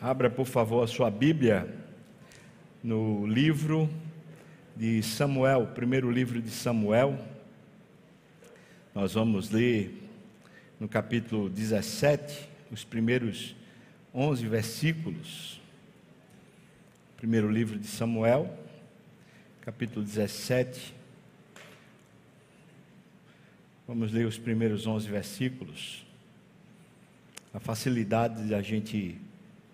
Abra, por favor, a sua Bíblia no livro de Samuel, primeiro livro de Samuel. Nós vamos ler no capítulo 17, os primeiros 11 versículos. Primeiro livro de Samuel, capítulo 17. Vamos ler os primeiros 11 versículos. A facilidade de a gente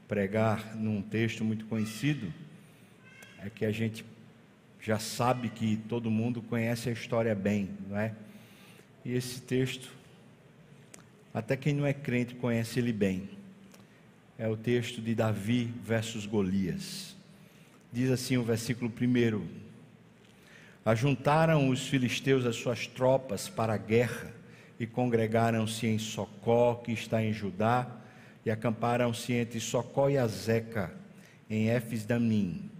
pregar num texto muito conhecido é que a gente já sabe que todo mundo conhece a história bem, não é? E esse texto, até quem não é crente conhece ele bem. É o texto de Davi versus Golias. Diz assim o versículo 1: Ajuntaram os filisteus as suas tropas para a guerra e congregaram-se em Socó, que está em Judá, e acamparam-se entre Socó e Azeca, em Efes-Damim.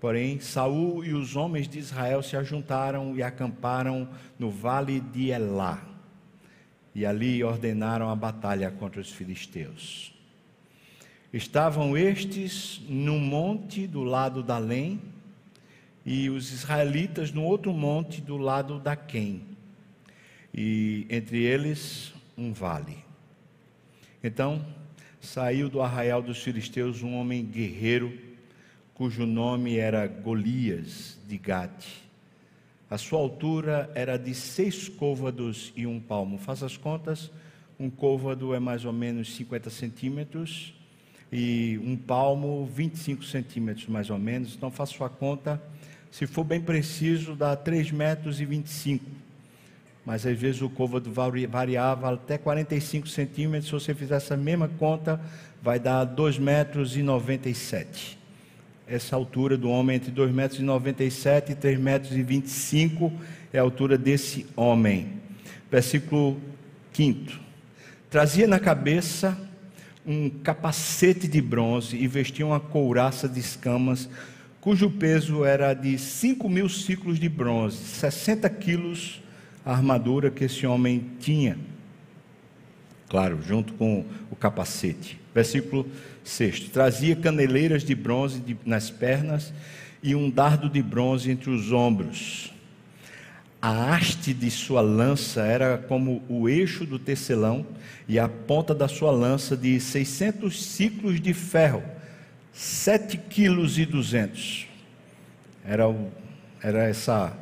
Porém, Saul e os homens de Israel se ajuntaram e acamparam no vale de Elá. E ali ordenaram a batalha contra os filisteus. Estavam estes num monte do lado da Lém e os israelitas no outro monte do lado da Quem. E entre eles um vale. Então, saiu do arraial dos filisteus um homem guerreiro, cujo nome era Golias de Gate. A sua altura era de seis côvados e um palmo. Faça as contas, um côvado é mais ou menos 50 centímetros e um palmo 25 centímetros mais ou menos. Então faça sua conta, se for bem preciso, dá 3 metros e 25 mas às vezes o côvado variava até 45 centímetros. Se você fizer essa mesma conta, vai dar 2 metros 97. Essa altura do homem entre 2 metros e 97 e 3 metros 25 é a altura desse homem. Versículo 5. Trazia na cabeça um capacete de bronze e vestia uma couraça de escamas, cujo peso era de 5 mil ciclos de bronze, 60 quilos a armadura que esse homem tinha. Claro, junto com o capacete. Versículo 6: Trazia caneleiras de bronze nas pernas e um dardo de bronze entre os ombros. A haste de sua lança era como o eixo do tecelão, e a ponta da sua lança de 600 ciclos de ferro, 7 quilos e 200. Era, o, era essa,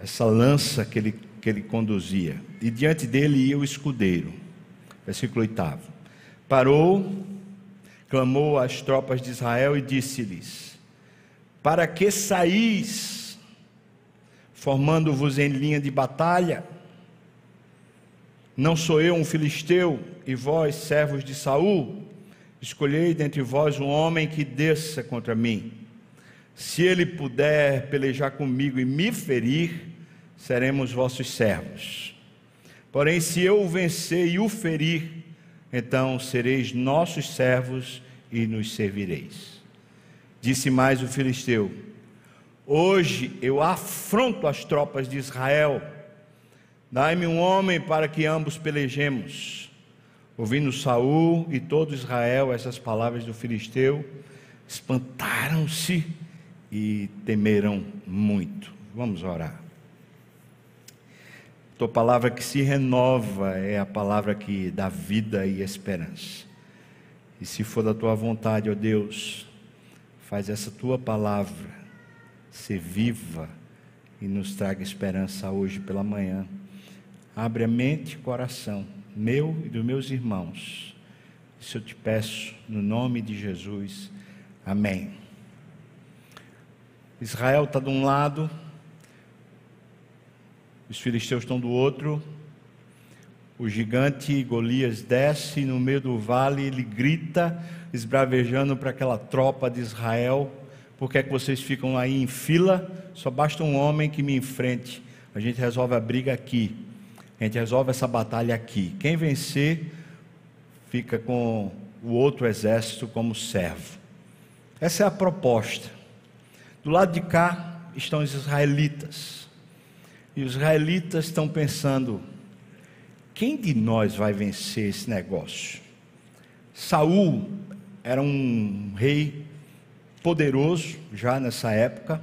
essa lança que ele que ele conduzia. E diante dele ia o escudeiro. Versículo 8. Parou, clamou às tropas de Israel e disse-lhes: Para que saís, formando-vos em linha de batalha? Não sou eu um filisteu, e vós, servos de Saul? Escolhei dentre vós um homem que desça contra mim. Se ele puder pelejar comigo e me ferir, seremos vossos servos. Porém, se eu o vencer e o ferir, então sereis nossos servos e nos servireis. Disse mais o filisteu: Hoje eu afronto as tropas de Israel. Dai-me um homem para que ambos pelejemos. Ouvindo Saul e todo Israel essas palavras do filisteu, espantaram-se e temeram muito. Vamos orar. Tua palavra que se renova é a palavra que dá vida e esperança. E se for da tua vontade, ó Deus, faz essa tua palavra ser viva e nos traga esperança hoje pela manhã. Abre a mente e coração, meu e dos meus irmãos. Isso eu te peço, no nome de Jesus. Amém. Israel está de um lado, os filisteus estão do outro. O gigante Golias desce no meio do vale, ele grita, esbravejando para aquela tropa de Israel: Por que é que vocês ficam aí em fila? Só basta um homem que me enfrente. A gente resolve a briga aqui. A gente resolve essa batalha aqui. Quem vencer, fica com o outro exército como servo. Essa é a proposta. Do lado de cá estão os israelitas. E os israelitas estão pensando: quem de nós vai vencer esse negócio? Saul era um rei poderoso já nessa época,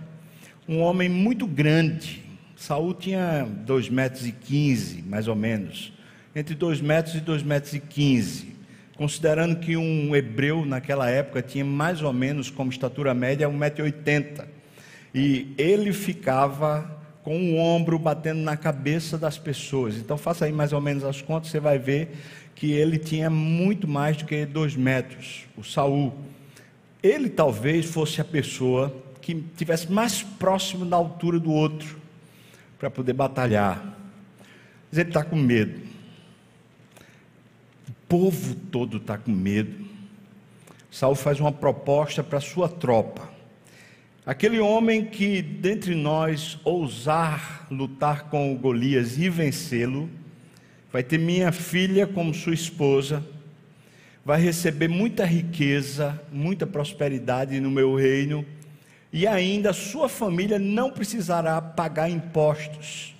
um homem muito grande. Saul tinha 2 metros e 15, mais ou menos, entre 2 metros e 2 metros e 15, considerando que um hebreu naquela época tinha mais ou menos como estatura média 1,80m. E ele ficava com o ombro batendo na cabeça das pessoas. Então faça aí mais ou menos as contas, você vai ver que ele tinha muito mais do que dois metros, o Saul. Ele talvez fosse a pessoa que tivesse mais próximo da altura do outro para poder batalhar. Mas ele está com medo. O povo todo está com medo. Saul faz uma proposta para sua tropa. Aquele homem que dentre nós ousar lutar com Golias e vencê-lo, vai ter minha filha como sua esposa, vai receber muita riqueza, muita prosperidade no meu reino, e ainda sua família não precisará pagar impostos.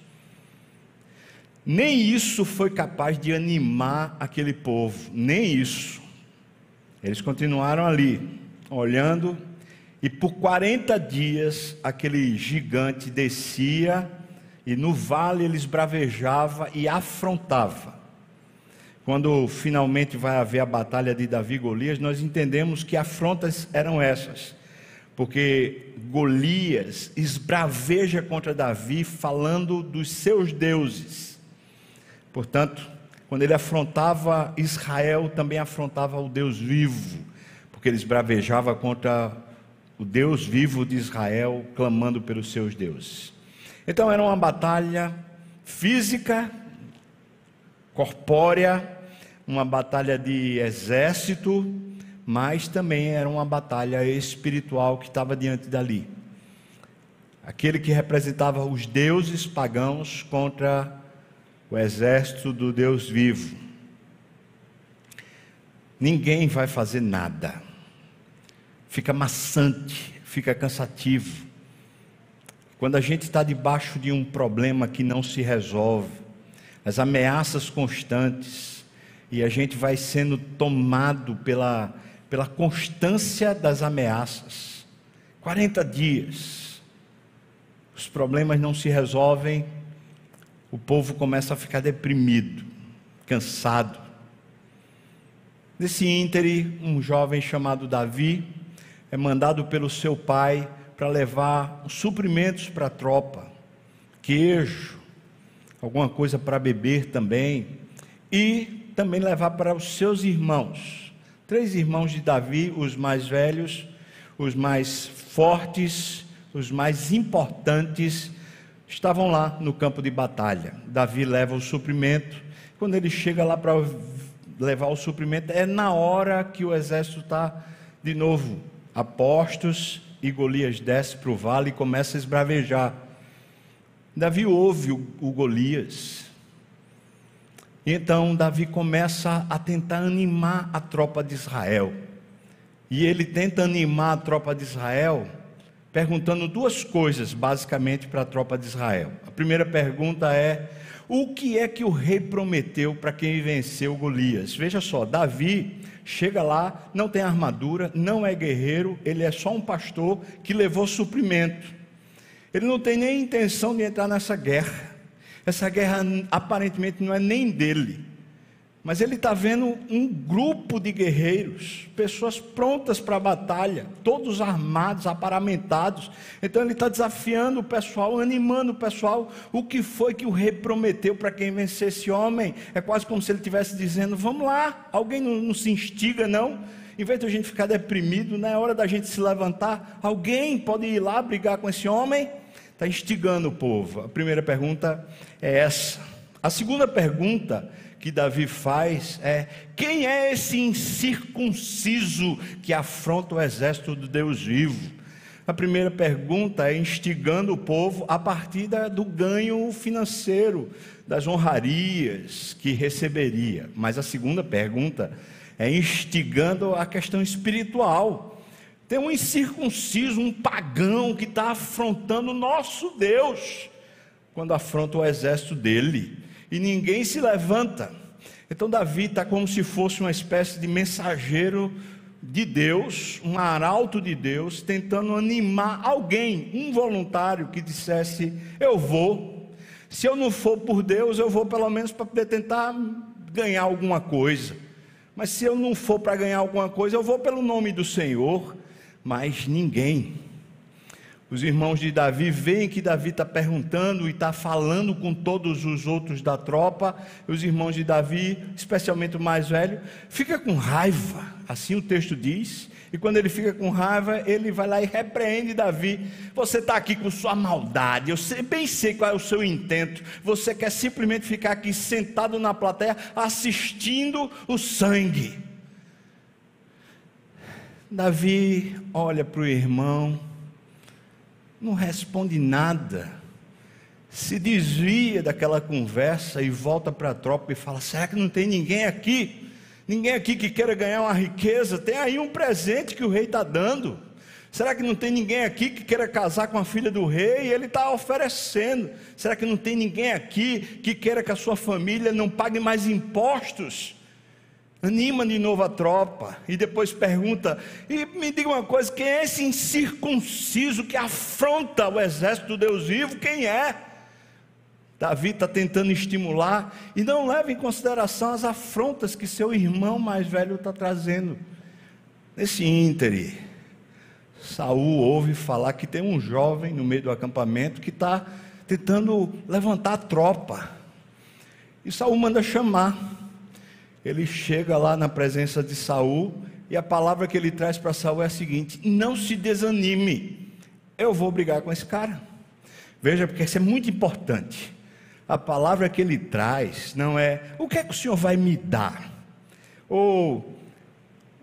Nem isso foi capaz de animar aquele povo, nem isso. Eles continuaram ali, olhando, e por 40 dias aquele gigante descia e no vale eles bravejava e afrontava. Quando finalmente vai haver a batalha de Davi e Golias, nós entendemos que afrontas eram essas. Porque Golias esbraveja contra Davi falando dos seus deuses. Portanto, quando ele afrontava Israel, também afrontava o Deus vivo, porque ele esbravejava contra o Deus vivo de Israel, clamando pelos seus deuses. Então era uma batalha física, corpórea, uma batalha de exército, mas também era uma batalha espiritual que estava diante dali. Aquele que representava os deuses pagãos contra o exército do Deus vivo. Ninguém vai fazer nada. Fica maçante, fica cansativo. Quando a gente está debaixo de um problema que não se resolve, as ameaças constantes, e a gente vai sendo tomado pela, pela constância das ameaças. 40 dias, os problemas não se resolvem, o povo começa a ficar deprimido, cansado. Nesse íntere, um jovem chamado Davi é mandado pelo seu pai para levar suprimentos para a tropa, queijo, alguma coisa para beber também, e também levar para os seus irmãos. Três irmãos de Davi, os mais velhos, os mais fortes, os mais importantes, estavam lá no campo de batalha. Davi leva o suprimento. Quando ele chega lá para levar o suprimento, é na hora que o exército está de novo a postos e Golias desce para o vale e começa a esbravejar. Davi ouve o, o Golias. Então Davi começa a tentar animar a tropa de Israel. E ele tenta animar a tropa de Israel perguntando duas coisas, basicamente, para a tropa de Israel. A primeira pergunta é: o que é que o rei prometeu para quem venceu Golias? Veja só, Davi chega lá, não tem armadura, não é guerreiro, ele é só um pastor que levou suprimento. Ele não tem nem intenção de entrar nessa guerra. Essa guerra aparentemente não é nem dele. Mas ele está vendo um grupo de guerreiros, pessoas prontas para a batalha, todos armados, aparamentados. Então ele está desafiando o pessoal, animando o pessoal. O que foi que o rei prometeu para quem vencer esse homem? É quase como se ele estivesse dizendo: Vamos lá, alguém não, não se instiga, não. Em vez de a gente ficar deprimido, na é hora da gente se levantar, alguém pode ir lá brigar com esse homem? Está instigando o povo. A primeira pergunta é essa. A segunda pergunta que Davi faz é: quem é esse incircunciso que afronta o exército do Deus vivo? A primeira pergunta é instigando o povo a partir do ganho financeiro, das honrarias que receberia. Mas a segunda pergunta é instigando a questão espiritual. Tem um incircunciso, um pagão que está afrontando o nosso Deus, quando afronta o exército dele e ninguém se levanta. Então Davi está como se fosse uma espécie de mensageiro de Deus, um arauto de Deus, tentando animar alguém, um voluntário que dissesse: Eu vou. Se eu não for por Deus, eu vou pelo menos para poder tentar ganhar alguma coisa. Mas se eu não for para ganhar alguma coisa, eu vou pelo nome do Senhor. Mas ninguém os irmãos de Davi veem que Davi está perguntando e está falando com todos os outros da tropa. Os irmãos de Davi, especialmente o mais velho, fica com raiva, assim o texto diz. E quando ele fica com raiva, ele vai lá e repreende Davi. Você está aqui com sua maldade, eu bem sei qual é o seu intento. Você quer simplesmente ficar aqui sentado na plateia assistindo o sangue. Davi olha para o irmão não responde nada, se desvia daquela conversa e volta para a tropa e fala: será que não tem ninguém aqui? Ninguém aqui que queira ganhar uma riqueza? Tem aí um presente que o rei está dando. Será que não tem ninguém aqui que queira casar com a filha do rei? E ele está oferecendo. Será que não tem ninguém aqui que queira que a sua família não pague mais impostos? Anima de novo a tropa e depois pergunta: e me diga uma coisa, quem é esse incircunciso que afronta o exército do Deus vivo? Quem é? Davi está tentando estimular e não leva em consideração as afrontas que seu irmão mais velho está trazendo. Nesse íntere, Saul ouve falar que tem um jovem no meio do acampamento que está tentando levantar a tropa. E Saul manda chamar ele chega lá na presença de Saul e a palavra que ele traz para Saul é a seguinte: não se desanime, eu vou brigar com esse cara. Veja, porque isso é muito importante. A palavra que ele traz não é o que é que o Senhor vai me dar, ou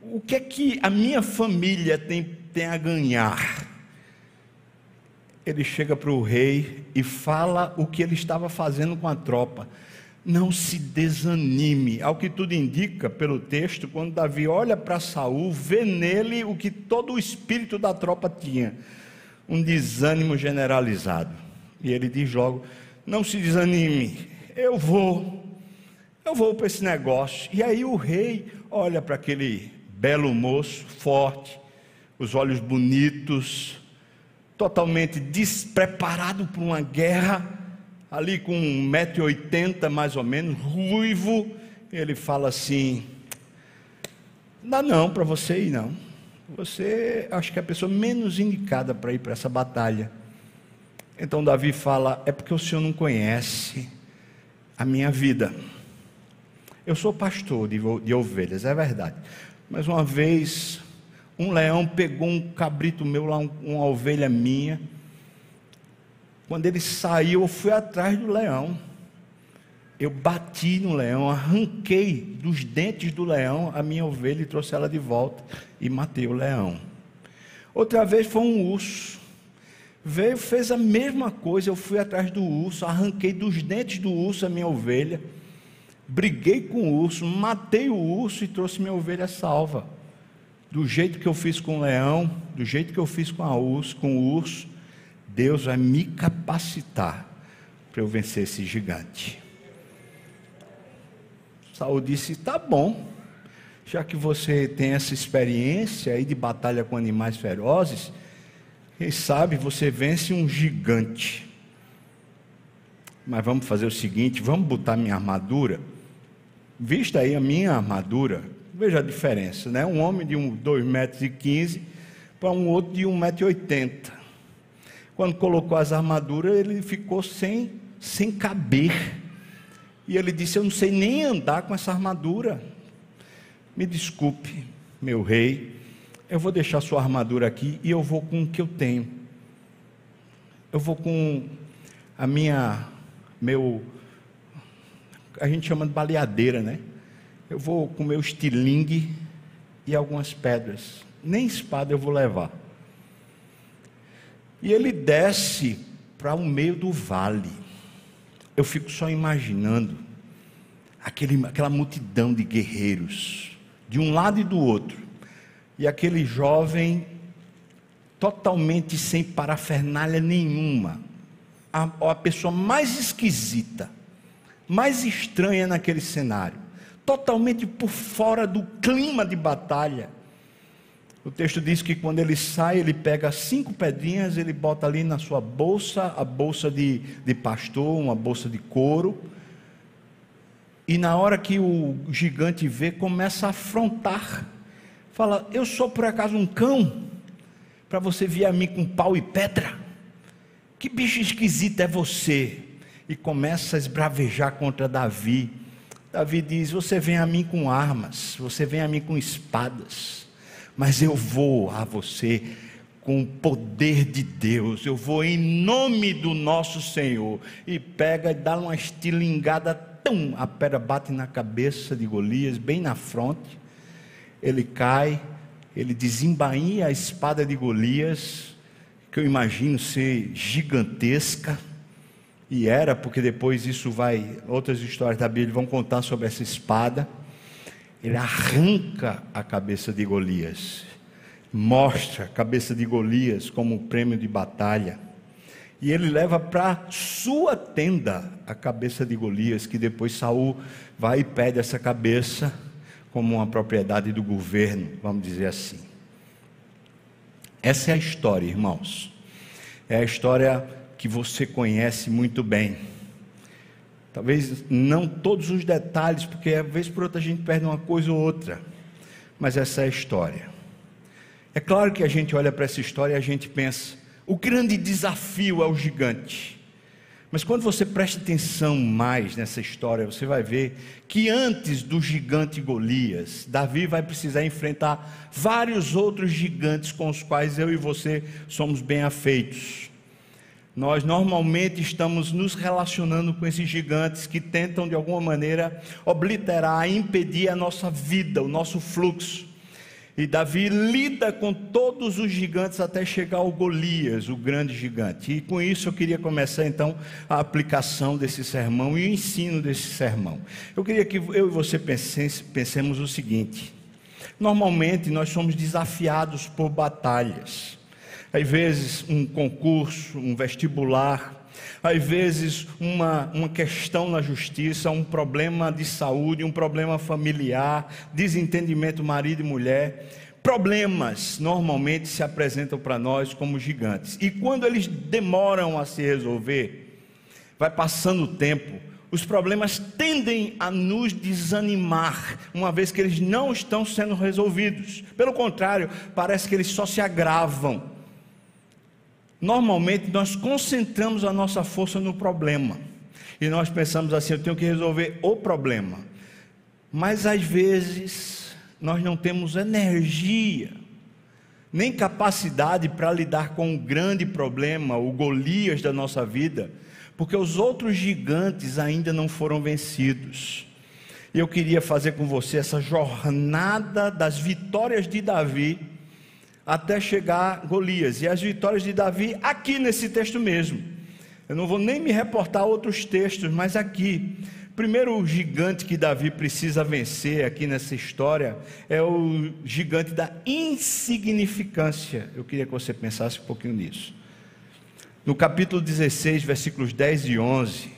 o que é que a minha família tem, tem a ganhar. Ele chega para o rei e fala o que ele estava fazendo com a tropa não se desanime. Ao que tudo indica pelo texto, quando Davi olha para Saul, vê nele o que todo o espírito da tropa tinha, um desânimo generalizado. E ele diz logo: "Não se desanime, eu vou. Eu vou para esse negócio". E aí o rei olha para aquele belo moço, forte, os olhos bonitos, totalmente despreparado para uma guerra ali com 1,80m mais ou menos, ruivo, ele fala assim: não dá não para você ir não. Você acho que é a pessoa menos indicada para ir para essa batalha. Então Davi fala: é porque o senhor não conhece a minha vida. Eu sou pastor de, de ovelhas, é verdade. Mas uma vez um leão pegou um cabrito meu lá, uma ovelha minha quando ele saiu, eu fui atrás do leão. Eu bati no leão, arranquei dos dentes do leão a minha ovelha e trouxe ela de volta e matei o leão. Outra vez foi um urso. Veio, fez a mesma coisa. Eu fui atrás do urso, arranquei dos dentes do urso a minha ovelha, briguei com o urso, matei o urso e trouxe minha ovelha salva. Do jeito que eu fiz com o leão, do jeito que eu fiz com, a urso, com o urso, Deus vai me capacitar para eu vencer esse gigante. Saul disse: Tá bom, já que você tem essa experiência aí de batalha com animais ferozes, quem sabe você vence um gigante. Mas vamos fazer o seguinte: vamos botar minha armadura. Vista aí a minha armadura, veja a diferença, né? Um homem de um, 2,15 metros 15 para um outro de 1,80 metro. 80. Quando colocou as armaduras, ele ficou sem, sem caber. E ele disse: Eu não sei nem andar com essa armadura. Me desculpe, meu rei, eu vou deixar sua armadura aqui e eu vou com o que eu tenho. Eu vou com a minha, meu, a gente chama de baleadeira, né? Eu vou com meu estilingue e algumas pedras. Nem espada eu vou levar. E ele desce para o meio do vale. Eu fico só imaginando aquele, aquela multidão de guerreiros, de um lado e do outro, e aquele jovem totalmente sem parafernália nenhuma, a, a pessoa mais esquisita, mais estranha naquele cenário, totalmente por fora do clima de batalha. O texto diz que quando ele sai, ele pega cinco pedrinhas, ele bota ali na sua bolsa, a bolsa de, de pastor, uma bolsa de couro. E na hora que o gigante vê, começa a afrontar. Fala: Eu sou por acaso um cão? Para você vir a mim com pau e pedra? Que bicho esquisito é você? E começa a esbravejar contra Davi. Davi diz: Você vem a mim com armas, você vem a mim com espadas mas eu vou a você com o poder de Deus, eu vou em nome do nosso Senhor. E pega e dá uma estilingada, tum, a pedra bate na cabeça de Golias, bem na fronte. Ele cai, ele desembainha a espada de Golias, que eu imagino ser gigantesca. E era, porque depois isso vai, outras histórias da Bíblia vão contar sobre essa espada ele arranca a cabeça de Golias, mostra a cabeça de Golias como prêmio de batalha, e ele leva para sua tenda a cabeça de Golias, que depois Saul vai e pede essa cabeça como uma propriedade do governo, vamos dizer assim. Essa é a história, irmãos. É a história que você conhece muito bem. Talvez não todos os detalhes, porque às vezes por outra a gente perde uma coisa ou outra. Mas essa é a história. É claro que a gente olha para essa história e a gente pensa: o grande desafio é o gigante. Mas quando você presta atenção mais nessa história, você vai ver que antes do gigante Golias, Davi vai precisar enfrentar vários outros gigantes com os quais eu e você somos bem afeitos. Nós normalmente estamos nos relacionando com esses gigantes que tentam de alguma maneira obliterar, impedir a nossa vida, o nosso fluxo. E Davi lida com todos os gigantes até chegar ao Golias, o grande gigante. E com isso eu queria começar então a aplicação desse sermão e o ensino desse sermão. Eu queria que eu e você pensemos o seguinte: normalmente nós somos desafiados por batalhas às vezes um concurso, um vestibular, às vezes uma, uma questão na justiça, um problema de saúde, um problema familiar, desentendimento marido e mulher. Problemas normalmente se apresentam para nós como gigantes. E quando eles demoram a se resolver, vai passando o tempo, os problemas tendem a nos desanimar, uma vez que eles não estão sendo resolvidos. Pelo contrário, parece que eles só se agravam. Normalmente nós concentramos a nossa força no problema. E nós pensamos assim, eu tenho que resolver o problema. Mas às vezes nós não temos energia, nem capacidade para lidar com o grande problema, o Golias da nossa vida, porque os outros gigantes ainda não foram vencidos. E eu queria fazer com você essa jornada das vitórias de Davi até chegar Golias. E as vitórias de Davi aqui nesse texto mesmo. Eu não vou nem me reportar a outros textos, mas aqui. Primeiro o gigante que Davi precisa vencer aqui nessa história é o gigante da insignificância. Eu queria que você pensasse um pouquinho nisso. No capítulo 16, versículos 10 e 11,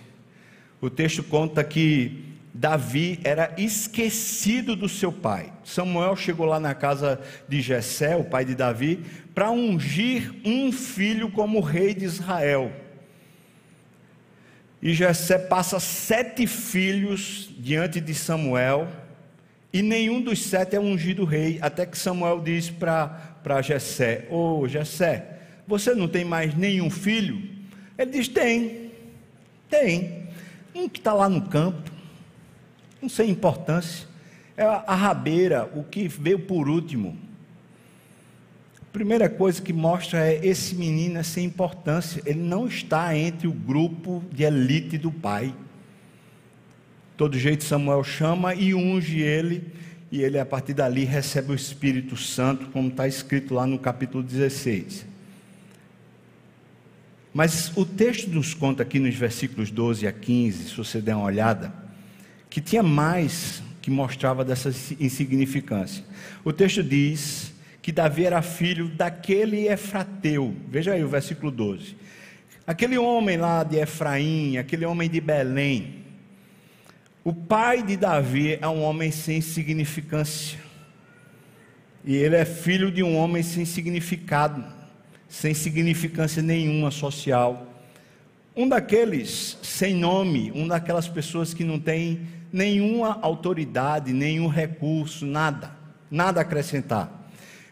o texto conta que Davi era esquecido do seu pai. Samuel chegou lá na casa de Jessé, o pai de Davi, para ungir um filho como rei de Israel. E Jessé passa sete filhos diante de Samuel, e nenhum dos sete é ungido rei, até que Samuel diz para Jessé: Ô oh, Jessé, você não tem mais nenhum filho? Ele diz: Tem, tem. Um que está lá no campo não sem importância. É a rabeira, o que veio por último. A primeira coisa que mostra é esse menino é sem importância. Ele não está entre o grupo de elite do pai. Todo jeito Samuel chama e unge ele, e ele a partir dali recebe o Espírito Santo, como está escrito lá no capítulo 16. Mas o texto nos conta aqui nos versículos 12 a 15, se você der uma olhada, que tinha mais que mostrava dessa insignificância. O texto diz que Davi era filho daquele Efrateu. Veja aí o versículo 12. Aquele homem lá de Efraim, aquele homem de Belém. O pai de Davi é um homem sem significância. E ele é filho de um homem sem significado, sem significância nenhuma social. Um daqueles sem nome, um daquelas pessoas que não tem nenhuma autoridade, nenhum recurso, nada, nada a acrescentar.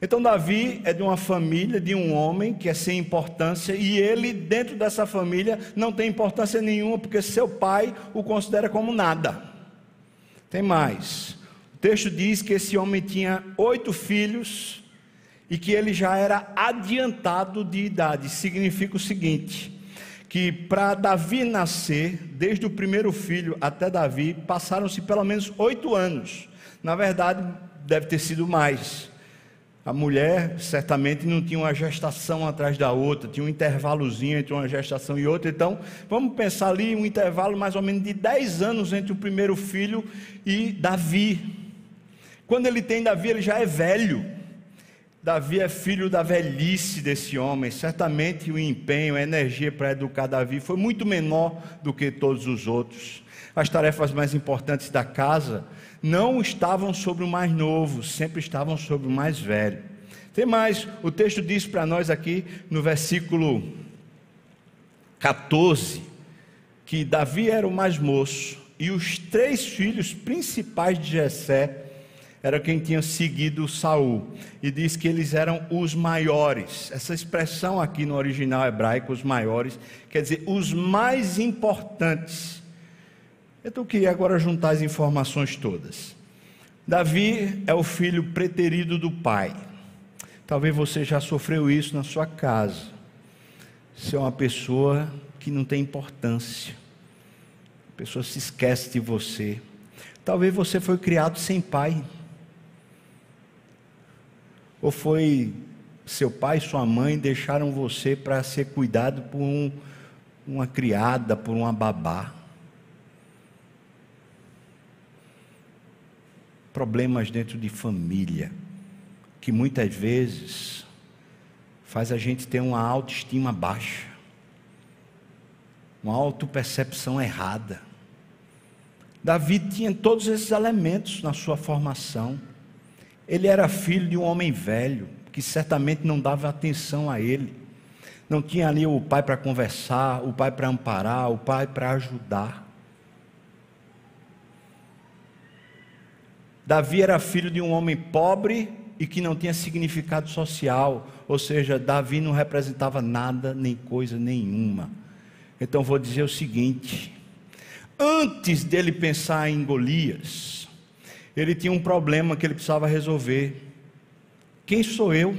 Então, Davi é de uma família, de um homem que é sem importância, e ele, dentro dessa família, não tem importância nenhuma, porque seu pai o considera como nada. Tem mais. O texto diz que esse homem tinha oito filhos e que ele já era adiantado de idade. Significa o seguinte: que para Davi nascer, desde o primeiro filho até Davi, passaram-se pelo menos oito anos. Na verdade, deve ter sido mais. A mulher certamente não tinha uma gestação atrás da outra, tinha um intervalozinho entre uma gestação e outra. Então, vamos pensar ali um intervalo mais ou menos de 10 anos entre o primeiro filho e Davi. Quando ele tem Davi, ele já é velho. Davi é filho da velhice desse homem. Certamente o empenho, a energia para educar Davi foi muito menor do que todos os outros. As tarefas mais importantes da casa não estavam sobre o mais novo, sempre estavam sobre o mais velho. Tem mais, o texto diz para nós aqui no versículo 14 que Davi era o mais moço e os três filhos principais de Jessé era quem tinha seguido Saul e diz que eles eram os maiores. Essa expressão aqui no original hebraico, os maiores, quer dizer os mais importantes. Então eu queria agora juntar as informações todas. Davi é o filho preterido do pai. Talvez você já sofreu isso na sua casa. Você é uma pessoa que não tem importância. A pessoa se esquece de você. Talvez você foi criado sem pai. Ou foi seu pai sua mãe deixaram você para ser cuidado por um, uma criada, por uma babá. problemas dentro de família, que muitas vezes faz a gente ter uma autoestima baixa, uma autopercepção errada. Davi tinha todos esses elementos na sua formação. Ele era filho de um homem velho, que certamente não dava atenção a ele. Não tinha ali o pai para conversar, o pai para amparar, o pai para ajudar. Davi era filho de um homem pobre e que não tinha significado social, ou seja, Davi não representava nada nem coisa nenhuma. Então vou dizer o seguinte: antes dele pensar em Golias, ele tinha um problema que ele precisava resolver. Quem sou eu?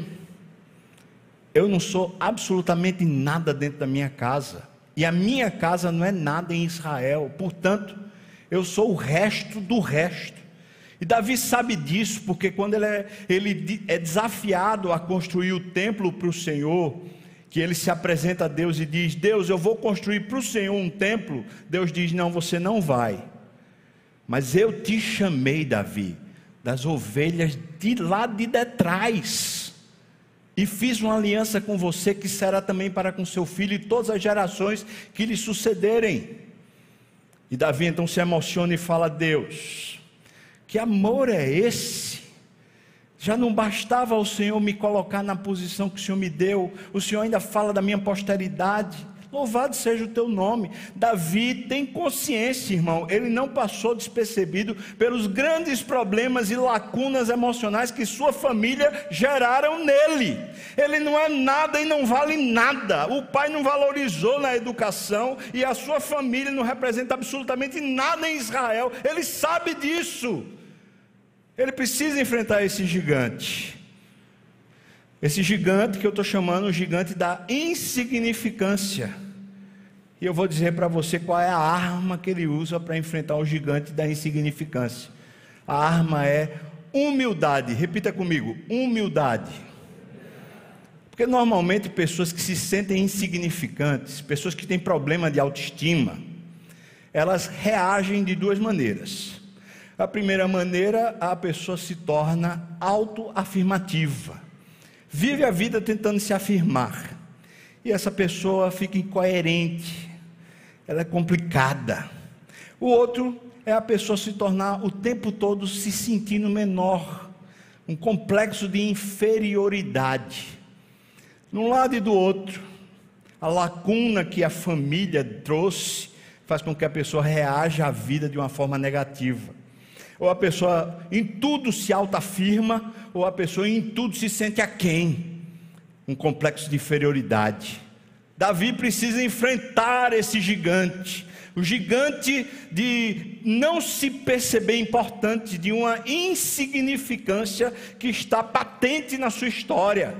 Eu não sou absolutamente nada dentro da minha casa. E a minha casa não é nada em Israel. Portanto, eu sou o resto do resto. E Davi sabe disso, porque quando ele é, ele é desafiado a construir o templo para o Senhor, que ele se apresenta a Deus e diz: Deus, eu vou construir para o Senhor um templo. Deus diz: Não, você não vai. Mas eu te chamei, Davi, das ovelhas de lá de detrás, e fiz uma aliança com você que será também para com seu filho e todas as gerações que lhe sucederem. E Davi então se emociona e fala: Deus, que amor é esse? Já não bastava o Senhor me colocar na posição que o Senhor me deu, o Senhor ainda fala da minha posteridade. Louvado seja o teu nome. Davi tem consciência, irmão. Ele não passou despercebido pelos grandes problemas e lacunas emocionais que sua família geraram nele. Ele não é nada e não vale nada. O pai não valorizou na educação e a sua família não representa absolutamente nada em Israel. Ele sabe disso. Ele precisa enfrentar esse gigante. Esse gigante que eu estou chamando o gigante da insignificância. E eu vou dizer para você qual é a arma que ele usa para enfrentar o gigante da insignificância. A arma é humildade. Repita comigo: humildade. Porque normalmente pessoas que se sentem insignificantes, pessoas que têm problema de autoestima, elas reagem de duas maneiras. A primeira maneira, a pessoa se torna autoafirmativa. Vive a vida tentando se afirmar. E essa pessoa fica incoerente. Ela é complicada. O outro é a pessoa se tornar o tempo todo se sentindo menor, um complexo de inferioridade. Num lado e do outro, a lacuna que a família trouxe faz com que a pessoa reaja à vida de uma forma negativa. Ou a pessoa em tudo se autoafirma, ou a pessoa em tudo se sente aquém. Um complexo de inferioridade. Davi precisa enfrentar esse gigante, o gigante de não se perceber importante, de uma insignificância que está patente na sua história.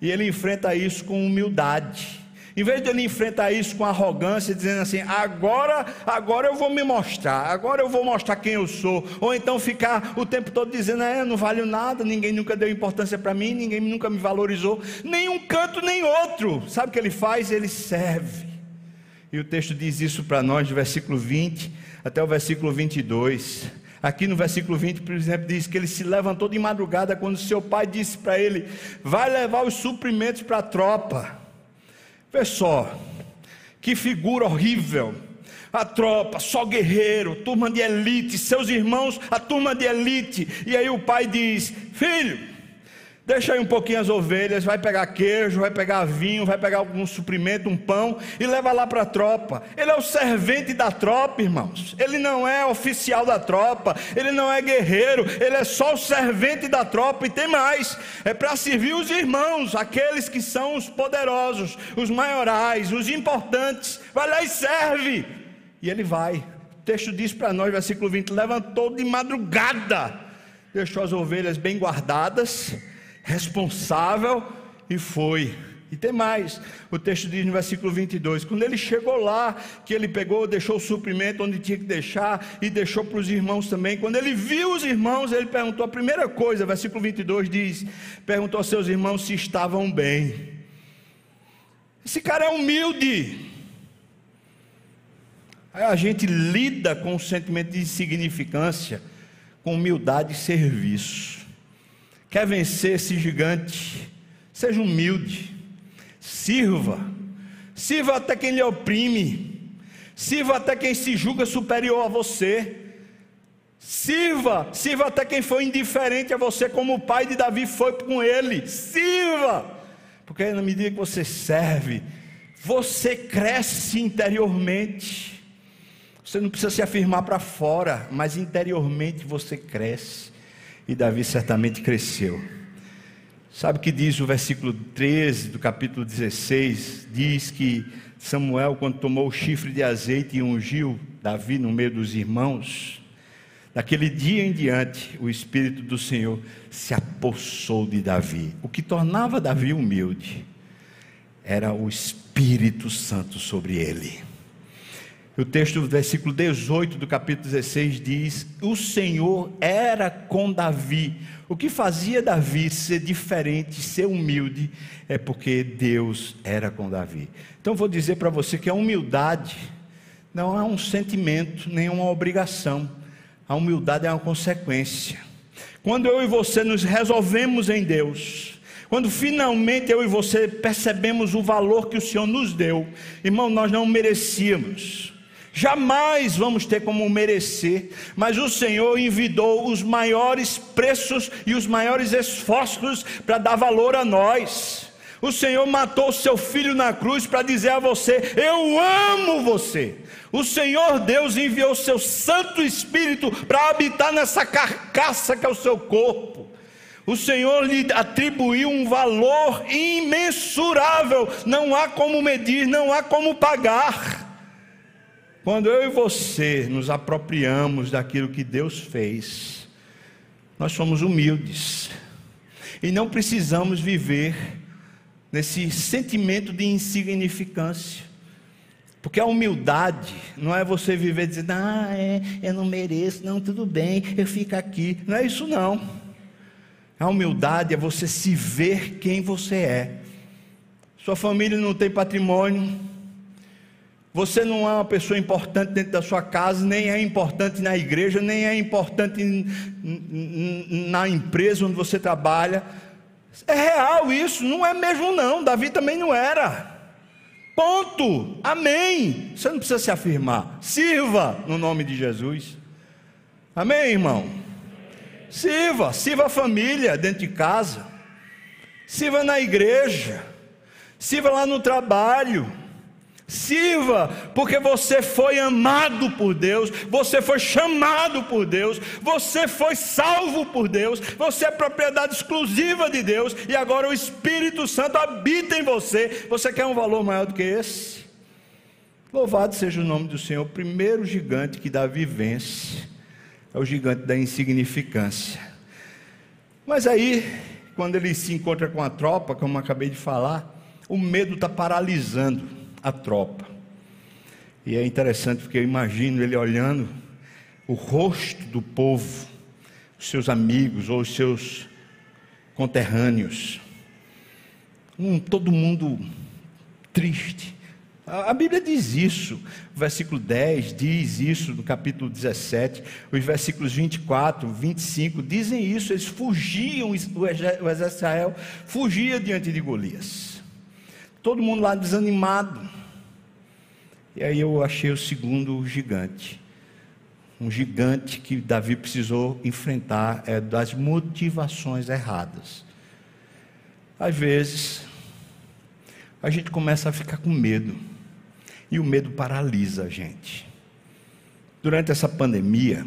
E ele enfrenta isso com humildade. Em vez de ele enfrentar isso com arrogância, dizendo assim: agora, agora eu vou me mostrar, agora eu vou mostrar quem eu sou, ou então ficar o tempo todo dizendo: é, não valho nada, ninguém nunca deu importância para mim, ninguém nunca me valorizou, nem um canto nem outro. Sabe o que ele faz? Ele serve. E o texto diz isso para nós, do versículo 20 até o versículo 22. Aqui no versículo 20, por exemplo, diz que ele se levantou de madrugada quando seu pai disse para ele: Vai levar os suprimentos para a tropa. Vê só, que figura horrível. A tropa, só guerreiro, turma de elite, seus irmãos, a turma de elite. E aí o pai diz: Filho, Deixa aí um pouquinho as ovelhas, vai pegar queijo, vai pegar vinho, vai pegar algum suprimento, um pão e leva lá para a tropa. Ele é o servente da tropa, irmãos. Ele não é oficial da tropa, ele não é guerreiro, ele é só o servente da tropa e tem mais. É para servir os irmãos, aqueles que são os poderosos, os maiorais, os importantes. Vai lá e serve. E ele vai. O texto diz para nós, versículo 20: levantou de madrugada, deixou as ovelhas bem guardadas responsável e foi. E tem mais, o texto diz no versículo 22: quando ele chegou lá, que ele pegou, deixou o suprimento onde tinha que deixar e deixou para os irmãos também. Quando ele viu os irmãos, ele perguntou a primeira coisa, versículo 22 diz: perguntou aos seus irmãos se estavam bem. Esse cara é humilde. Aí a gente lida com o sentimento de insignificância, com humildade e serviço. Quer vencer esse gigante? Seja humilde, sirva, sirva até quem lhe oprime, sirva até quem se julga superior a você. Sirva, sirva até quem foi indiferente a você, como o pai de Davi foi com ele. Sirva, porque na medida que você serve, você cresce interiormente. Você não precisa se afirmar para fora, mas interiormente você cresce. E Davi certamente cresceu. Sabe o que diz o versículo 13 do capítulo 16? Diz que Samuel, quando tomou o chifre de azeite e ungiu Davi no meio dos irmãos, daquele dia em diante, o Espírito do Senhor se apossou de Davi. O que tornava Davi humilde era o Espírito Santo sobre ele. O texto do versículo 18 do capítulo 16 diz: O Senhor era com Davi. O que fazia Davi ser diferente, ser humilde, é porque Deus era com Davi. Então vou dizer para você que a humildade não é um sentimento, nem uma obrigação. A humildade é uma consequência. Quando eu e você nos resolvemos em Deus, quando finalmente eu e você percebemos o valor que o Senhor nos deu, irmão, nós não merecíamos. Jamais vamos ter como merecer, mas o Senhor envidou os maiores preços e os maiores esforços para dar valor a nós. O Senhor matou o seu filho na cruz para dizer a você: Eu amo você. O Senhor Deus enviou o seu Santo Espírito para habitar nessa carcaça que é o seu corpo. O Senhor lhe atribuiu um valor imensurável, não há como medir, não há como pagar. Quando eu e você nos apropriamos daquilo que Deus fez, nós somos humildes e não precisamos viver nesse sentimento de insignificância. Porque a humildade não é você viver dizendo, ah, é, eu não mereço, não, tudo bem, eu fico aqui. Não é isso não. A humildade é você se ver quem você é. Sua família não tem patrimônio, você não é uma pessoa importante dentro da sua casa, nem é importante na igreja, nem é importante na empresa onde você trabalha. É real isso, não é mesmo não. Davi também não era. Ponto. Amém. Você não precisa se afirmar. Sirva no nome de Jesus. Amém, irmão. Sirva, sirva a família dentro de casa, sirva na igreja, sirva lá no trabalho. Sirva, porque você foi amado por Deus, você foi chamado por Deus, você foi salvo por Deus, você é propriedade exclusiva de Deus e agora o Espírito Santo habita em você. Você quer um valor maior do que esse? Louvado seja o nome do Senhor. O primeiro gigante que dá vivência é o gigante da insignificância. Mas aí, quando ele se encontra com a tropa, como acabei de falar, o medo está paralisando a tropa. E é interessante porque eu imagino ele olhando o rosto do povo, os seus amigos ou os seus conterrâneos. Um, todo mundo triste, a Bíblia diz isso, o versículo 10 diz isso no capítulo 17, os versículos 24, 25 dizem isso, eles fugiam, o exército Israel fugia diante de Golias. Todo mundo lá desanimado. E aí eu achei o segundo gigante. Um gigante que Davi precisou enfrentar é das motivações erradas. Às vezes, a gente começa a ficar com medo e o medo paralisa a gente. Durante essa pandemia,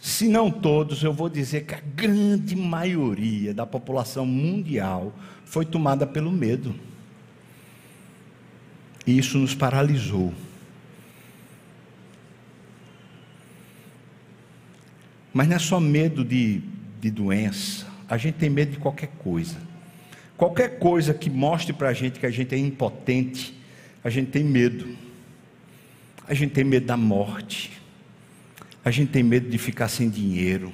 se não todos, eu vou dizer que a grande maioria da população mundial foi tomada pelo medo. E isso nos paralisou. Mas não é só medo de, de doença, a gente tem medo de qualquer coisa. Qualquer coisa que mostre para a gente que a gente é impotente, a gente tem medo. A gente tem medo da morte. A gente tem medo de ficar sem dinheiro.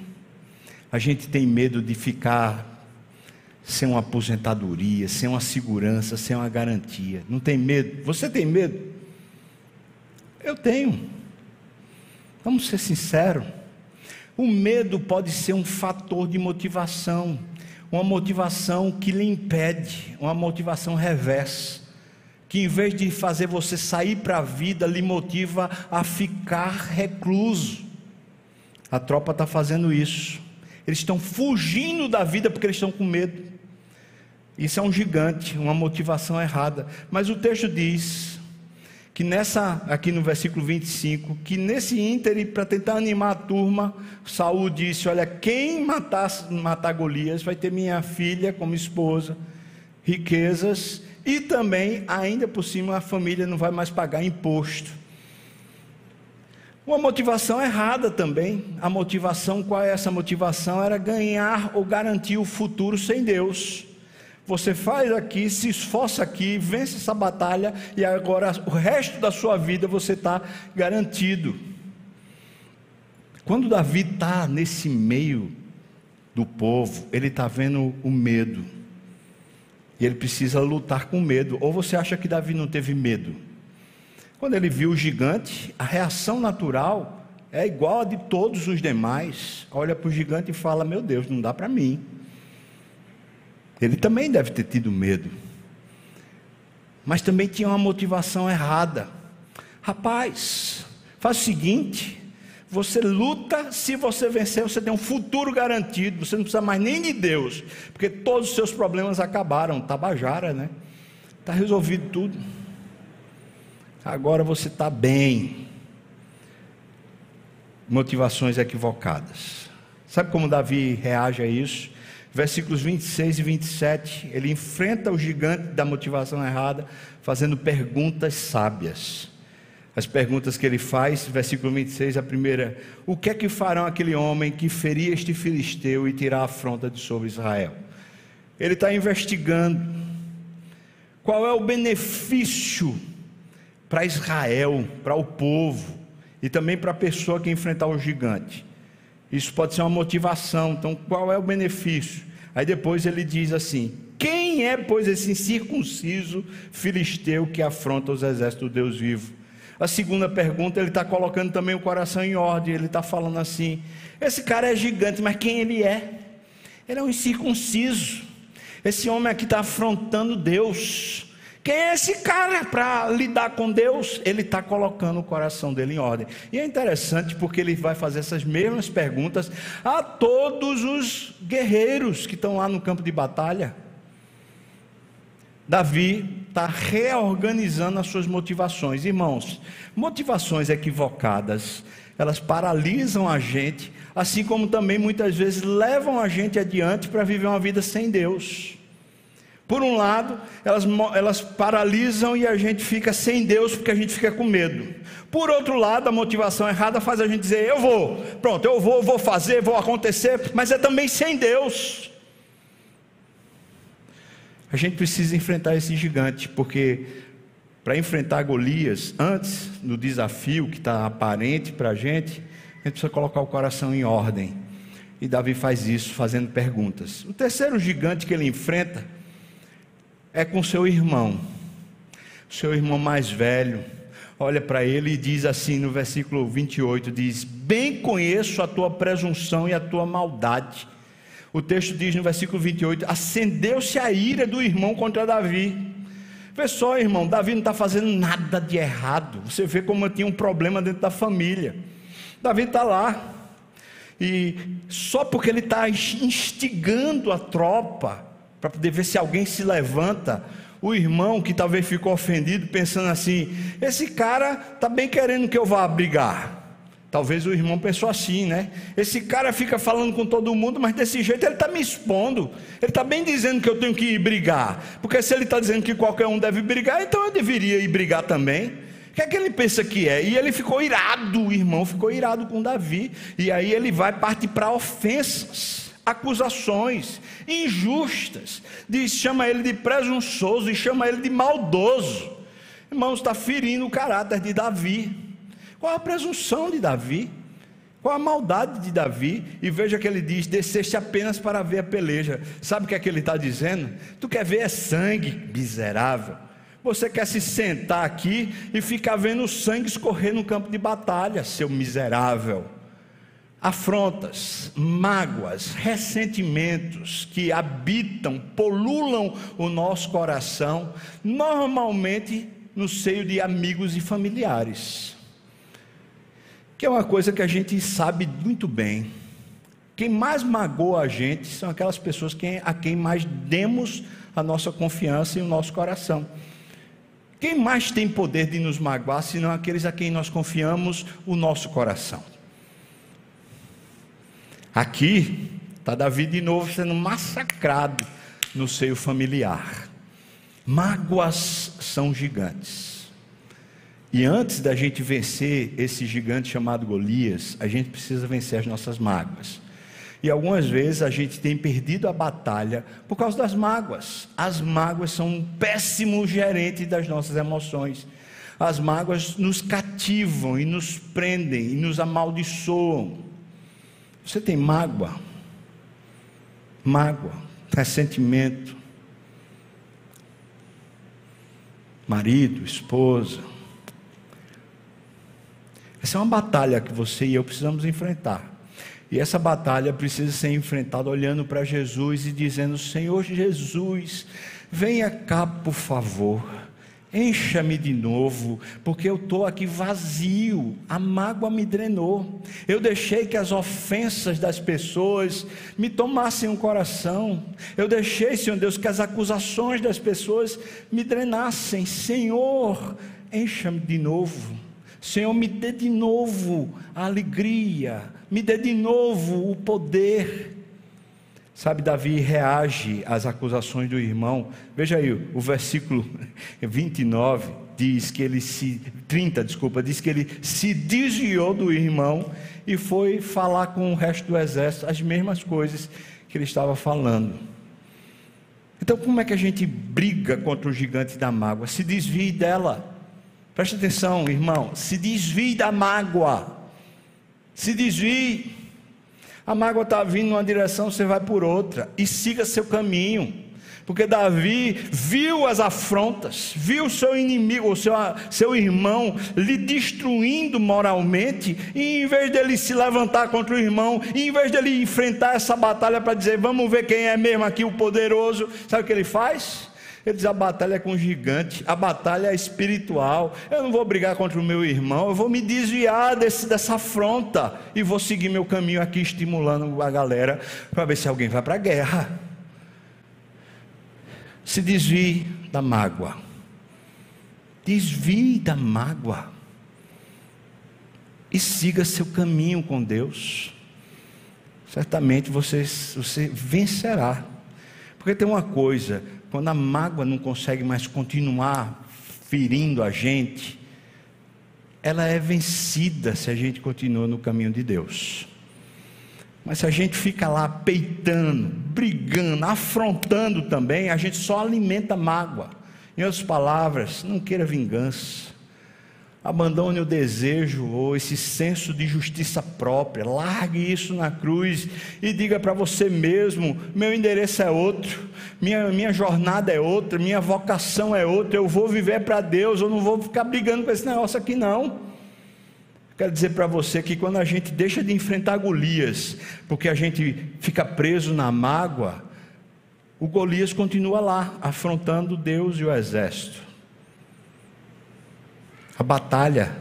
A gente tem medo de ficar sem uma aposentadoria, sem uma segurança, sem uma garantia. Não tem medo? Você tem medo? Eu tenho. Vamos ser sinceros. O medo pode ser um fator de motivação, uma motivação que lhe impede, uma motivação reversa que em vez de fazer você sair para a vida, lhe motiva a ficar recluso. A tropa está fazendo isso. Eles estão fugindo da vida porque eles estão com medo. Isso é um gigante, uma motivação errada. Mas o texto diz que nessa, aqui no versículo 25, que nesse ínterim, para tentar animar a turma, Saul disse: Olha, quem matar, matar Golias vai ter minha filha como esposa, riquezas e também, ainda por cima, a família não vai mais pagar imposto. Uma motivação errada também. A motivação, qual é essa motivação? Era ganhar ou garantir o futuro sem Deus. Você faz aqui, se esforça aqui, vence essa batalha e agora o resto da sua vida você está garantido. Quando Davi está nesse meio do povo, ele está vendo o medo. E ele precisa lutar com medo. Ou você acha que Davi não teve medo? Quando ele viu o gigante, a reação natural é igual a de todos os demais. Olha para o gigante e fala: Meu Deus, não dá para mim. Ele também deve ter tido medo. Mas também tinha uma motivação errada. Rapaz, faz o seguinte: você luta, se você vencer, você tem um futuro garantido. Você não precisa mais nem de Deus, porque todos os seus problemas acabaram. Tabajara, né? Está resolvido tudo. Agora você está bem. Motivações equivocadas. Sabe como Davi reage a isso? Versículos 26 e 27, ele enfrenta o gigante da motivação errada, fazendo perguntas sábias. As perguntas que ele faz, versículo 26, a primeira: O que é que farão aquele homem que feria este filisteu e tirar a afronta de sobre Israel? Ele está investigando qual é o benefício para Israel, para o povo e também para a pessoa que enfrentar o gigante. Isso pode ser uma motivação. Então, qual é o benefício? Aí depois ele diz assim: Quem é, pois, esse incircunciso filisteu que afronta os exércitos do Deus vivo? A segunda pergunta, ele está colocando também o coração em ordem. Ele está falando assim: esse cara é gigante, mas quem ele é? Ele é um incircunciso. Esse homem aqui está afrontando Deus. Quem é esse cara para lidar com Deus? Ele está colocando o coração dele em ordem. E é interessante porque ele vai fazer essas mesmas perguntas a todos os guerreiros que estão lá no campo de batalha. Davi está reorganizando as suas motivações. Irmãos, motivações equivocadas, elas paralisam a gente, assim como também muitas vezes levam a gente adiante para viver uma vida sem Deus. Por um lado, elas, elas paralisam e a gente fica sem Deus porque a gente fica com medo. Por outro lado, a motivação errada faz a gente dizer: eu vou, pronto, eu vou, vou fazer, vou acontecer, mas é também sem Deus. A gente precisa enfrentar esse gigante, porque para enfrentar Golias, antes do desafio que está aparente para a gente, a gente precisa colocar o coração em ordem. E Davi faz isso, fazendo perguntas. O terceiro gigante que ele enfrenta é com seu irmão, seu irmão mais velho. Olha para ele e diz assim no versículo 28: diz: Bem conheço a tua presunção e a tua maldade. O texto diz no versículo 28: Acendeu-se a ira do irmão contra Davi. Vê só, irmão, Davi não está fazendo nada de errado. Você vê como tinha um problema dentro da família. Davi está lá. E só porque ele está instigando a tropa, para poder ver se alguém se levanta. O irmão que talvez ficou ofendido, pensando assim: esse cara está bem querendo que eu vá brigar. Talvez o irmão pensou assim, né? Esse cara fica falando com todo mundo, mas desse jeito ele está me expondo. Ele está bem dizendo que eu tenho que ir brigar. Porque se ele está dizendo que qualquer um deve brigar, então eu deveria ir brigar também. O que é que ele pensa que é? E ele ficou irado, o irmão ficou irado com Davi. E aí ele vai partir para ofensas acusações injustas, diz, chama ele de presunçoso e chama ele de maldoso. Irmãos, está ferindo o caráter de Davi. Qual a presunção de Davi? Qual a maldade de Davi? E veja que ele diz: desceste apenas para ver a peleja. Sabe o que é que ele está dizendo? Tu quer ver é sangue, miserável. Você quer se sentar aqui e ficar vendo o sangue escorrer no campo de batalha, seu miserável afrontas, mágoas, ressentimentos que habitam, polulam o nosso coração, normalmente no seio de amigos e familiares. Que é uma coisa que a gente sabe muito bem. Quem mais magoa a gente são aquelas pessoas a quem mais demos a nossa confiança e o nosso coração. Quem mais tem poder de nos magoar senão aqueles a quem nós confiamos o nosso coração? Aqui está Davi de novo sendo massacrado no seio familiar. Mágoas são gigantes. E antes da gente vencer esse gigante chamado Golias, a gente precisa vencer as nossas mágoas. E algumas vezes a gente tem perdido a batalha por causa das mágoas. As mágoas são um péssimo gerente das nossas emoções. As mágoas nos cativam e nos prendem e nos amaldiçoam. Você tem mágoa, mágoa, ressentimento, marido, esposa. Essa é uma batalha que você e eu precisamos enfrentar. E essa batalha precisa ser enfrentada olhando para Jesus e dizendo: Senhor Jesus, venha cá, por favor. Encha-me de novo, porque eu estou aqui vazio, a mágoa me drenou. Eu deixei que as ofensas das pessoas me tomassem o coração. Eu deixei, Senhor Deus, que as acusações das pessoas me drenassem. Senhor, encha-me de novo. Senhor, me dê de novo a alegria, me dê de novo o poder. Sabe, Davi reage às acusações do irmão. Veja aí, o versículo 29 diz que ele se 30, desculpa, diz que ele se desviou do irmão e foi falar com o resto do exército as mesmas coisas que ele estava falando. Então, como é que a gente briga contra o gigante da mágoa? Se desvie dela. Preste atenção, irmão, se desvie da mágoa. Se desvie a mágoa está vindo numa direção, você vai por outra. E siga seu caminho. Porque Davi viu as afrontas, viu seu inimigo, o seu, seu irmão, lhe destruindo moralmente, e em vez dele se levantar contra o irmão, em vez dele enfrentar essa batalha para dizer, vamos ver quem é mesmo aqui o poderoso, sabe o que ele faz? Ele diz: a batalha é com o gigante, a batalha é espiritual. Eu não vou brigar contra o meu irmão, eu vou me desviar desse, dessa afronta e vou seguir meu caminho aqui, estimulando a galera para ver se alguém vai para a guerra. Se desvie da mágoa, desvie da mágoa e siga seu caminho com Deus. Certamente você, você vencerá. Porque tem uma coisa, quando a mágoa não consegue mais continuar ferindo a gente, ela é vencida se a gente continua no caminho de Deus. Mas se a gente fica lá peitando, brigando, afrontando também, a gente só alimenta mágoa. Em outras palavras, não queira vingança. Abandone o desejo ou esse senso de justiça própria, largue isso na cruz e diga para você mesmo: meu endereço é outro, minha, minha jornada é outra, minha vocação é outra, eu vou viver para Deus, eu não vou ficar brigando com esse negócio aqui não. Quero dizer para você que quando a gente deixa de enfrentar Golias, porque a gente fica preso na mágoa, o Golias continua lá, afrontando Deus e o exército. A batalha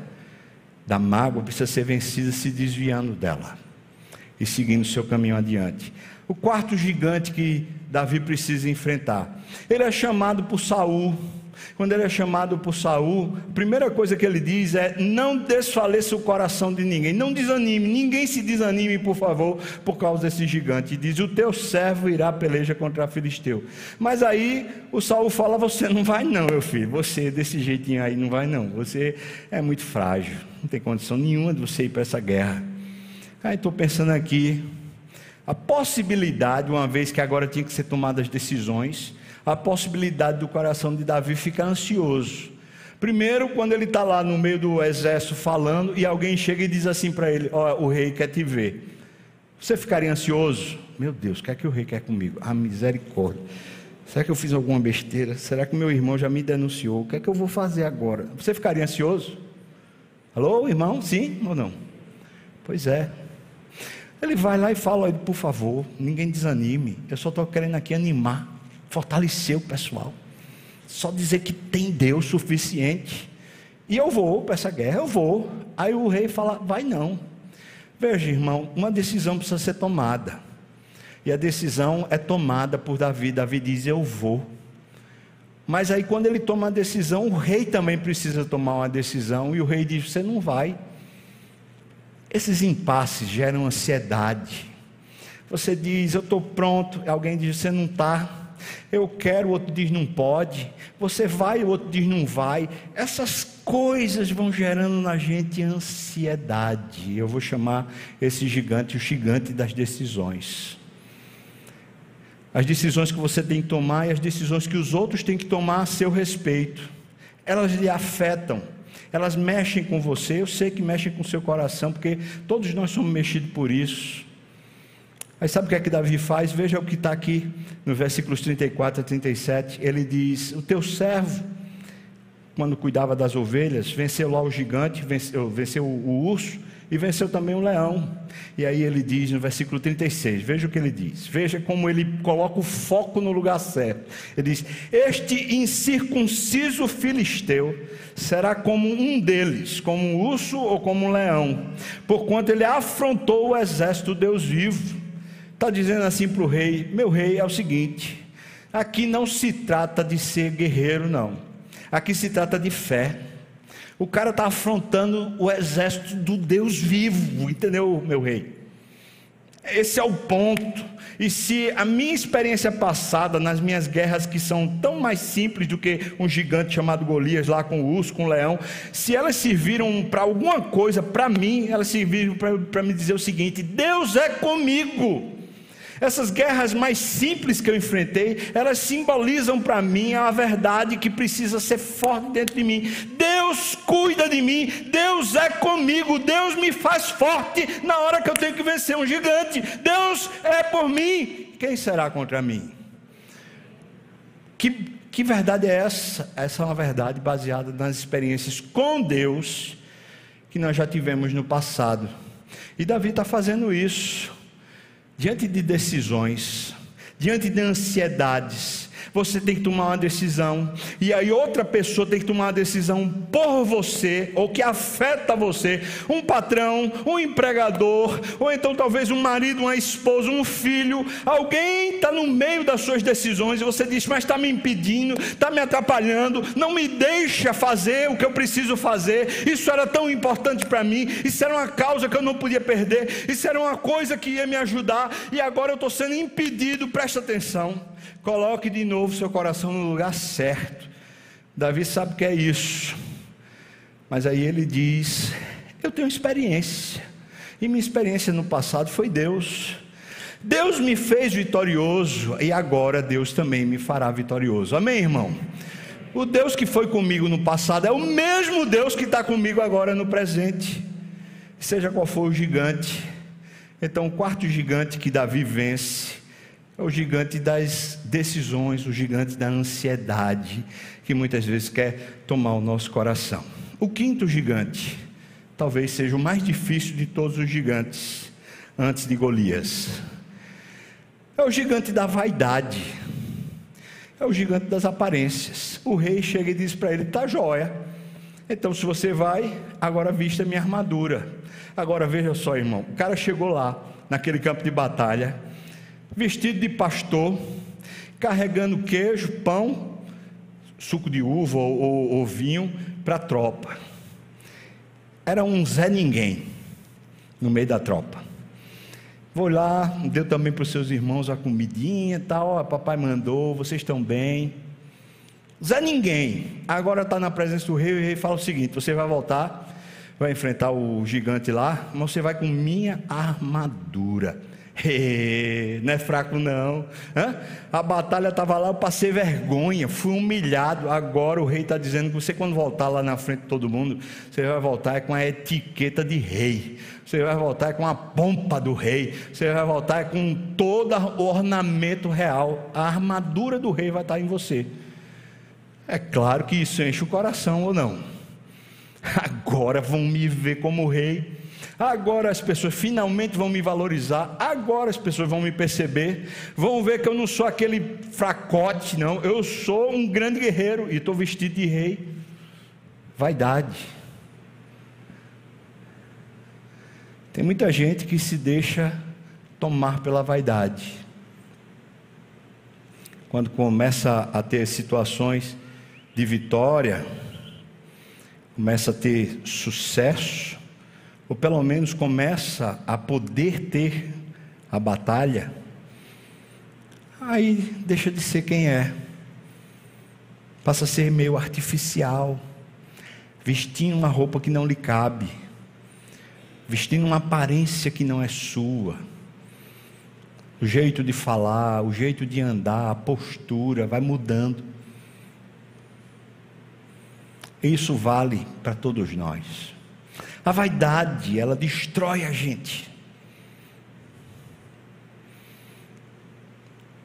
da mágoa precisa ser vencida se desviando dela e seguindo seu caminho adiante. O quarto gigante que Davi precisa enfrentar. Ele é chamado por Saul quando ele é chamado por Saul, a primeira coisa que ele diz é: não desfaleça o coração de ninguém, não desanime, ninguém se desanime, por favor, por causa desse gigante. E diz: o teu servo irá peleja contra Filisteu. Mas aí o Saul fala: você não vai, não, meu filho, você desse jeitinho aí não vai, não, você é muito frágil, não tem condição nenhuma de você ir para essa guerra. Aí estou pensando aqui, a possibilidade, uma vez que agora tinha que ser tomadas decisões, a possibilidade do coração de Davi ficar ansioso. Primeiro, quando ele está lá no meio do exército falando e alguém chega e diz assim para ele: Ó, oh, o rei quer te ver. Você ficaria ansioso? Meu Deus, o que é que o rei quer comigo? A ah, misericórdia. Será que eu fiz alguma besteira? Será que meu irmão já me denunciou? O que é que eu vou fazer agora? Você ficaria ansioso? Alô, irmão? Sim ou não? Pois é. Ele vai lá e fala: por favor, ninguém desanime. Eu só estou querendo aqui animar fortalecer o pessoal. Só dizer que tem Deus suficiente. E eu vou para essa guerra, eu vou. Aí o rei fala: vai não. Veja, irmão, uma decisão precisa ser tomada. E a decisão é tomada por Davi. Davi diz: eu vou. Mas aí, quando ele toma a decisão, o rei também precisa tomar uma decisão. E o rei diz: você não vai. Esses impasses geram ansiedade. Você diz: eu estou pronto. Alguém diz: você não está. Eu quero, o outro diz não pode. Você vai, o outro diz não vai. Essas coisas vão gerando na gente ansiedade. Eu vou chamar esse gigante o gigante das decisões. As decisões que você tem que tomar e as decisões que os outros têm que tomar a seu respeito. Elas lhe afetam, elas mexem com você. Eu sei que mexem com o seu coração, porque todos nós somos mexidos por isso. Aí sabe o que é que Davi faz? Veja o que está aqui no versículos 34 a 37. Ele diz: O teu servo, quando cuidava das ovelhas, venceu lá o gigante, venceu, venceu o urso e venceu também o leão. E aí ele diz no versículo 36, veja o que ele diz, veja como ele coloca o foco no lugar certo. Ele diz: Este incircunciso filisteu será como um deles, como um urso ou como um leão, porquanto ele afrontou o exército Deus vivo está dizendo assim para o rei: Meu rei, é o seguinte, aqui não se trata de ser guerreiro, não, aqui se trata de fé. O cara está afrontando o exército do Deus vivo, entendeu, meu rei? Esse é o ponto. E se a minha experiência passada nas minhas guerras, que são tão mais simples do que um gigante chamado Golias lá com o urso, com o leão, se elas serviram para alguma coisa, para mim, elas serviram para me dizer o seguinte: Deus é comigo. Essas guerras mais simples que eu enfrentei, elas simbolizam para mim a verdade que precisa ser forte dentro de mim. Deus cuida de mim, Deus é comigo, Deus me faz forte na hora que eu tenho que vencer um gigante. Deus é por mim. Quem será contra mim? Que, que verdade é essa? Essa é uma verdade baseada nas experiências com Deus que nós já tivemos no passado. E Davi está fazendo isso diante de decisões, diante de ansiedades, você tem que tomar uma decisão, e aí outra pessoa tem que tomar uma decisão por você, ou que afeta você, um patrão, um empregador, ou então talvez um marido, uma esposa, um filho, alguém está no meio das suas decisões e você diz, mas está me impedindo, está me atrapalhando, não me deixa fazer o que eu preciso fazer, isso era tão importante para mim, isso era uma causa que eu não podia perder, isso era uma coisa que ia me ajudar, e agora eu estou sendo impedido, presta atenção. Coloque de novo seu coração no lugar certo. Davi sabe que é isso. Mas aí ele diz: Eu tenho experiência. E minha experiência no passado foi Deus. Deus me fez vitorioso e agora Deus também me fará vitorioso. Amém, irmão? O Deus que foi comigo no passado é o mesmo Deus que está comigo agora no presente. Seja qual for o gigante. Então, o quarto gigante que Davi vence é o gigante das decisões, o gigante da ansiedade, que muitas vezes quer tomar o nosso coração. O quinto gigante, talvez seja o mais difícil de todos os gigantes, antes de Golias. É o gigante da vaidade. É o gigante das aparências. O rei chega e diz para ele: "Tá jóia. Então se você vai, agora vista minha armadura". Agora veja só, irmão. O cara chegou lá naquele campo de batalha, vestido de pastor, carregando queijo, pão, suco de uva ou, ou, ou vinho para a tropa. Era um Zé Ninguém no meio da tropa. Vou lá, deu também para os seus irmãos a comidinha e tal. Ó, papai mandou, vocês estão bem. Zé Ninguém, agora está na presença do rei e o rei fala o seguinte: você vai voltar, vai enfrentar o gigante lá, mas você vai com minha armadura. não é fraco não. Hã? A batalha estava lá, eu passei vergonha, fui humilhado. Agora o rei está dizendo que você, quando voltar lá na frente de todo mundo, você vai voltar com a etiqueta de rei. Você vai voltar com a pompa do rei. Você vai voltar com todo o ornamento real. A armadura do rei vai estar em você. É claro que isso enche o coração ou não. Agora vão me ver como rei Agora as pessoas finalmente vão me valorizar. Agora as pessoas vão me perceber. Vão ver que eu não sou aquele fracote, não. Eu sou um grande guerreiro e estou vestido de rei. Vaidade. Tem muita gente que se deixa tomar pela vaidade. Quando começa a ter situações de vitória, começa a ter sucesso, ou pelo menos começa a poder ter a batalha, aí deixa de ser quem é, passa a ser meio artificial, vestindo uma roupa que não lhe cabe, vestindo uma aparência que não é sua. O jeito de falar, o jeito de andar, a postura vai mudando. Isso vale para todos nós. A vaidade, ela destrói a gente.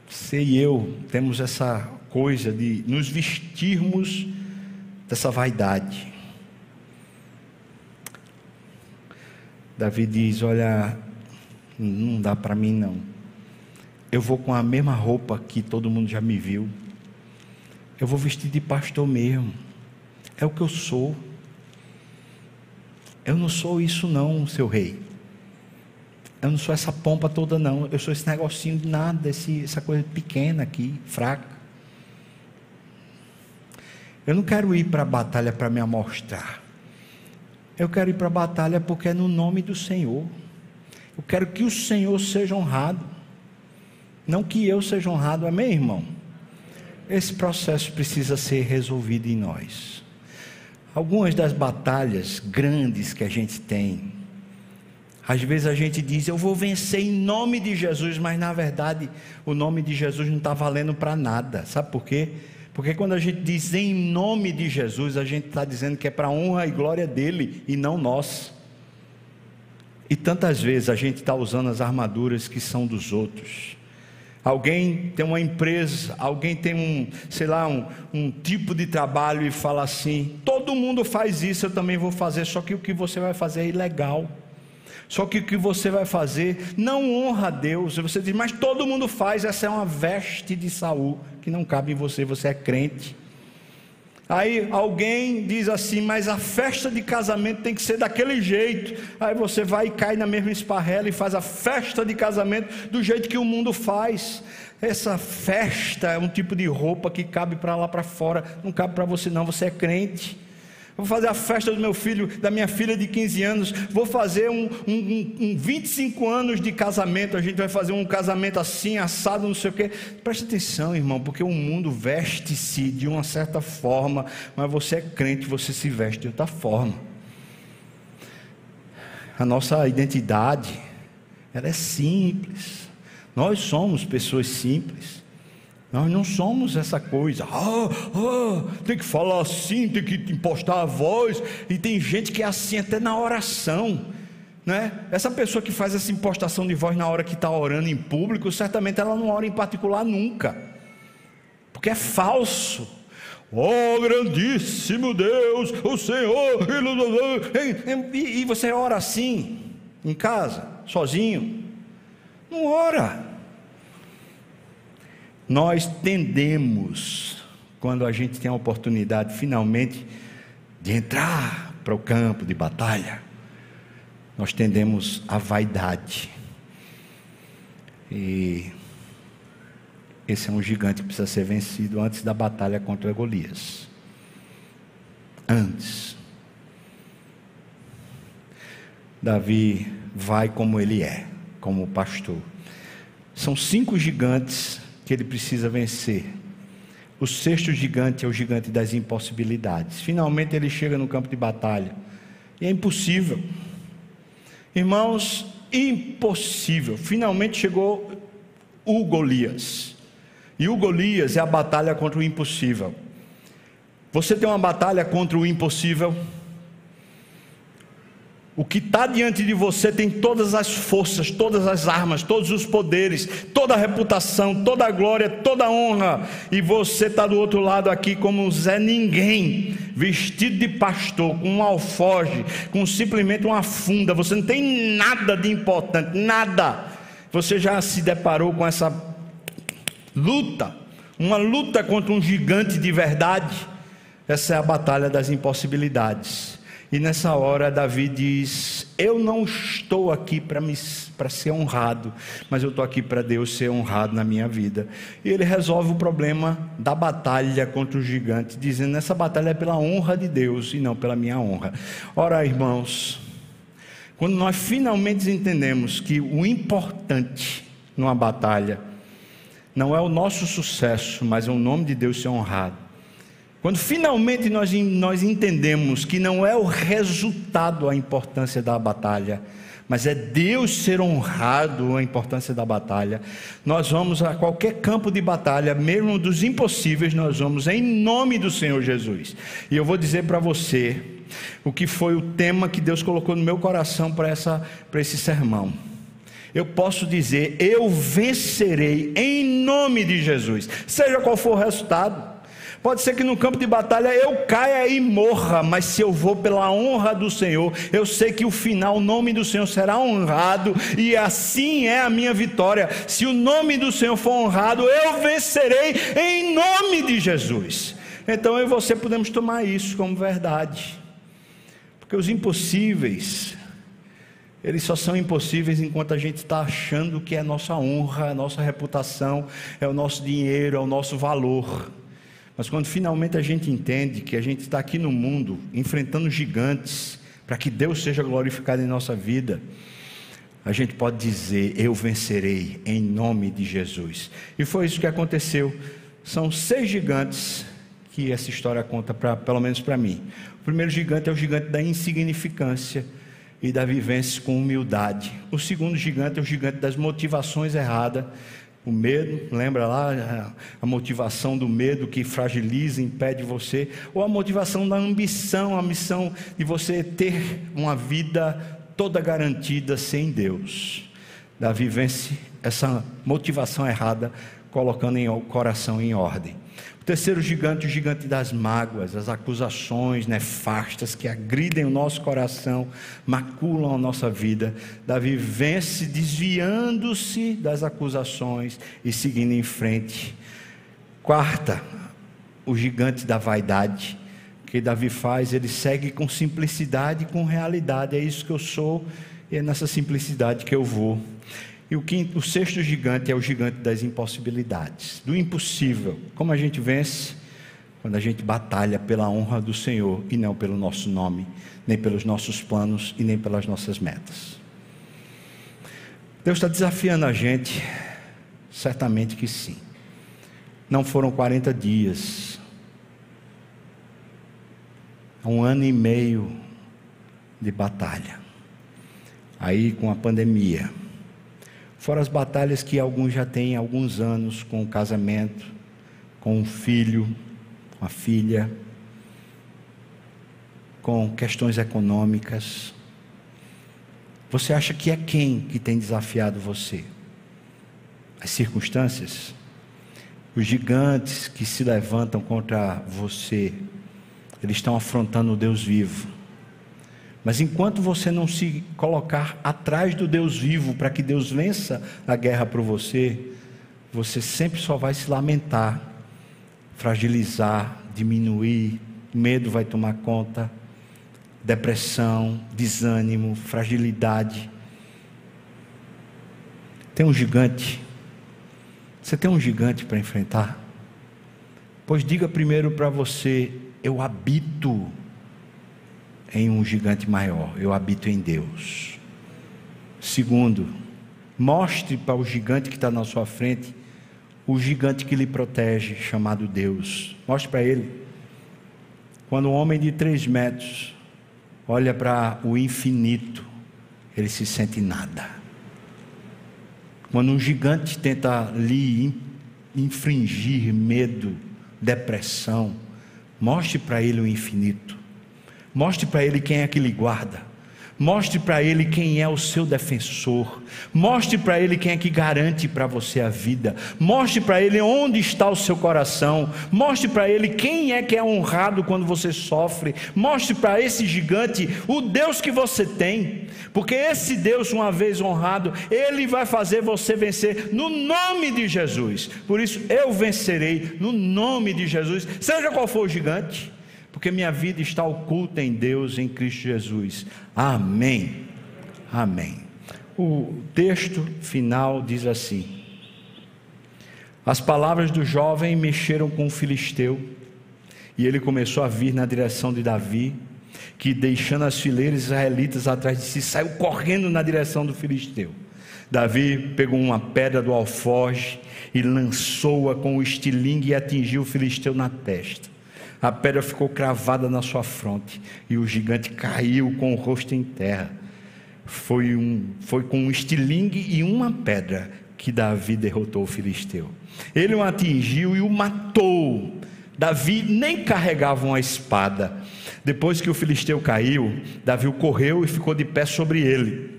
Você e eu temos essa coisa de nos vestirmos dessa vaidade. Davi diz: Olha, não dá para mim não. Eu vou com a mesma roupa que todo mundo já me viu. Eu vou vestir de pastor mesmo. É o que eu sou. Eu não sou isso, não, seu rei. Eu não sou essa pompa toda, não. Eu sou esse negocinho de nada, esse, essa coisa pequena aqui, fraca. Eu não quero ir para a batalha para me amostrar. Eu quero ir para a batalha porque é no nome do Senhor. Eu quero que o Senhor seja honrado. Não que eu seja honrado, amém, irmão? Esse processo precisa ser resolvido em nós. Algumas das batalhas grandes que a gente tem, às vezes a gente diz, eu vou vencer em nome de Jesus, mas na verdade o nome de Jesus não está valendo para nada. Sabe por quê? Porque quando a gente diz em nome de Jesus, a gente está dizendo que é para honra e glória dele e não nós. E tantas vezes a gente está usando as armaduras que são dos outros. Alguém tem uma empresa, alguém tem um, sei lá, um, um tipo de trabalho e fala assim: todo mundo faz isso, eu também vou fazer, só que o que você vai fazer é ilegal. Só que o que você vai fazer não honra a Deus. Você diz, mas todo mundo faz, essa é uma veste de Saul que não cabe em você, você é crente. Aí alguém diz assim, mas a festa de casamento tem que ser daquele jeito. Aí você vai e cai na mesma esparrela e faz a festa de casamento do jeito que o mundo faz. Essa festa é um tipo de roupa que cabe para lá para fora, não cabe para você não, você é crente vou fazer a festa do meu filho, da minha filha de 15 anos, vou fazer um, um, um, um 25 anos de casamento, a gente vai fazer um casamento assim, assado, não sei o quê. Preste atenção, irmão, porque o mundo veste-se de uma certa forma, mas você é crente, você se veste de outra forma. A nossa identidade, ela é simples. Nós somos pessoas simples. Nós não somos essa coisa, ah, ah, tem que falar assim, tem que impostar a voz, e tem gente que é assim até na oração, né? Essa pessoa que faz essa impostação de voz na hora que está orando em público, certamente ela não ora em particular nunca, porque é falso. Oh, grandíssimo Deus, o Senhor, e, e você ora assim, em casa, sozinho, não ora. Nós tendemos, quando a gente tem a oportunidade finalmente de entrar para o campo de batalha, nós tendemos à vaidade. E esse é um gigante que precisa ser vencido antes da batalha contra Golias. Antes. Davi vai como ele é, como pastor. São cinco gigantes que ele precisa vencer. O sexto gigante é o gigante das impossibilidades. Finalmente ele chega no campo de batalha. E é impossível. Irmãos, impossível. Finalmente chegou o Golias. E o Golias é a batalha contra o impossível. Você tem uma batalha contra o impossível? O que está diante de você tem todas as forças, todas as armas, todos os poderes, toda a reputação, toda a glória, toda a honra. E você está do outro lado aqui como um Zé Ninguém, vestido de pastor, com um alfoge, com simplesmente uma funda. Você não tem nada de importante, nada. Você já se deparou com essa luta, uma luta contra um gigante de verdade. Essa é a batalha das impossibilidades. E nessa hora Davi diz: Eu não estou aqui para ser honrado, mas eu estou aqui para Deus ser honrado na minha vida. E ele resolve o problema da batalha contra o gigante, dizendo: Essa batalha é pela honra de Deus e não pela minha honra. Ora, irmãos, quando nós finalmente entendemos que o importante numa batalha não é o nosso sucesso, mas é o nome de Deus ser honrado quando finalmente nós, nós entendemos que não é o resultado a importância da batalha, mas é Deus ser honrado a importância da batalha, nós vamos a qualquer campo de batalha, mesmo dos impossíveis, nós vamos em nome do Senhor Jesus. E eu vou dizer para você o que foi o tema que Deus colocou no meu coração para esse sermão. Eu posso dizer, eu vencerei em nome de Jesus, seja qual for o resultado. Pode ser que no campo de batalha eu caia e morra, mas se eu vou pela honra do Senhor, eu sei que o final, o nome do Senhor será honrado, e assim é a minha vitória. Se o nome do Senhor for honrado, eu vencerei em nome de Jesus. Então eu e você podemos tomar isso como verdade, porque os impossíveis, eles só são impossíveis enquanto a gente está achando que é nossa honra, a nossa reputação, é o nosso dinheiro, é o nosso valor. Mas quando finalmente a gente entende que a gente está aqui no mundo enfrentando gigantes, para que Deus seja glorificado em nossa vida, a gente pode dizer: Eu vencerei em nome de Jesus. E foi isso que aconteceu. São seis gigantes que essa história conta, pra, pelo menos para mim. O primeiro gigante é o gigante da insignificância e da vivência com humildade. O segundo gigante é o gigante das motivações erradas o medo, lembra lá a motivação do medo que fragiliza, impede você, ou a motivação da ambição, a missão de você ter uma vida toda garantida sem Deus. Davi vence essa motivação errada colocando o coração em ordem. O terceiro gigante, o gigante das mágoas, as acusações nefastas que agridem o nosso coração, maculam a nossa vida. Davi vence desviando-se das acusações e seguindo em frente. Quarta, o gigante da vaidade que Davi faz, ele segue com simplicidade e com realidade. É isso que eu sou e é nessa simplicidade que eu vou. E o, quinto, o sexto gigante é o gigante das impossibilidades, do impossível. Como a gente vence? Quando a gente batalha pela honra do Senhor e não pelo nosso nome, nem pelos nossos planos e nem pelas nossas metas. Deus está desafiando a gente? Certamente que sim. Não foram 40 dias, um ano e meio de batalha. Aí com a pandemia. Fora as batalhas que alguns já têm alguns anos com o casamento, com um filho, com a filha, com questões econômicas. Você acha que é quem que tem desafiado você? As circunstâncias? Os gigantes que se levantam contra você, eles estão afrontando o Deus vivo. Mas enquanto você não se colocar atrás do Deus vivo para que Deus vença a guerra por você, você sempre só vai se lamentar, fragilizar, diminuir, medo vai tomar conta, depressão, desânimo, fragilidade. Tem um gigante. Você tem um gigante para enfrentar? Pois diga primeiro para você: eu habito em um gigante maior, eu habito em Deus. Segundo, mostre para o gigante que está na sua frente o gigante que lhe protege, chamado Deus. Mostre para ele. Quando um homem de três metros olha para o infinito, ele se sente nada. Quando um gigante tenta lhe infringir medo, depressão, mostre para ele o infinito. Mostre para ele quem é que lhe guarda. Mostre para ele quem é o seu defensor. Mostre para ele quem é que garante para você a vida. Mostre para ele onde está o seu coração. Mostre para ele quem é que é honrado quando você sofre. Mostre para esse gigante o Deus que você tem. Porque esse Deus, uma vez honrado, ele vai fazer você vencer no nome de Jesus. Por isso eu vencerei no nome de Jesus, seja qual for o gigante porque minha vida está oculta em Deus, em Cristo Jesus. Amém. Amém. O texto final diz assim: As palavras do jovem mexeram com o filisteu, e ele começou a vir na direção de Davi, que deixando as fileiras israelitas atrás de si, saiu correndo na direção do filisteu. Davi pegou uma pedra do alforge e lançou-a com o estilingue e atingiu o filisteu na testa. A pedra ficou cravada na sua fronte e o gigante caiu com o rosto em terra. Foi, um, foi com um estilingue e uma pedra que Davi derrotou o filisteu. Ele o atingiu e o matou. Davi nem carregava uma espada. Depois que o filisteu caiu, Davi correu e ficou de pé sobre ele.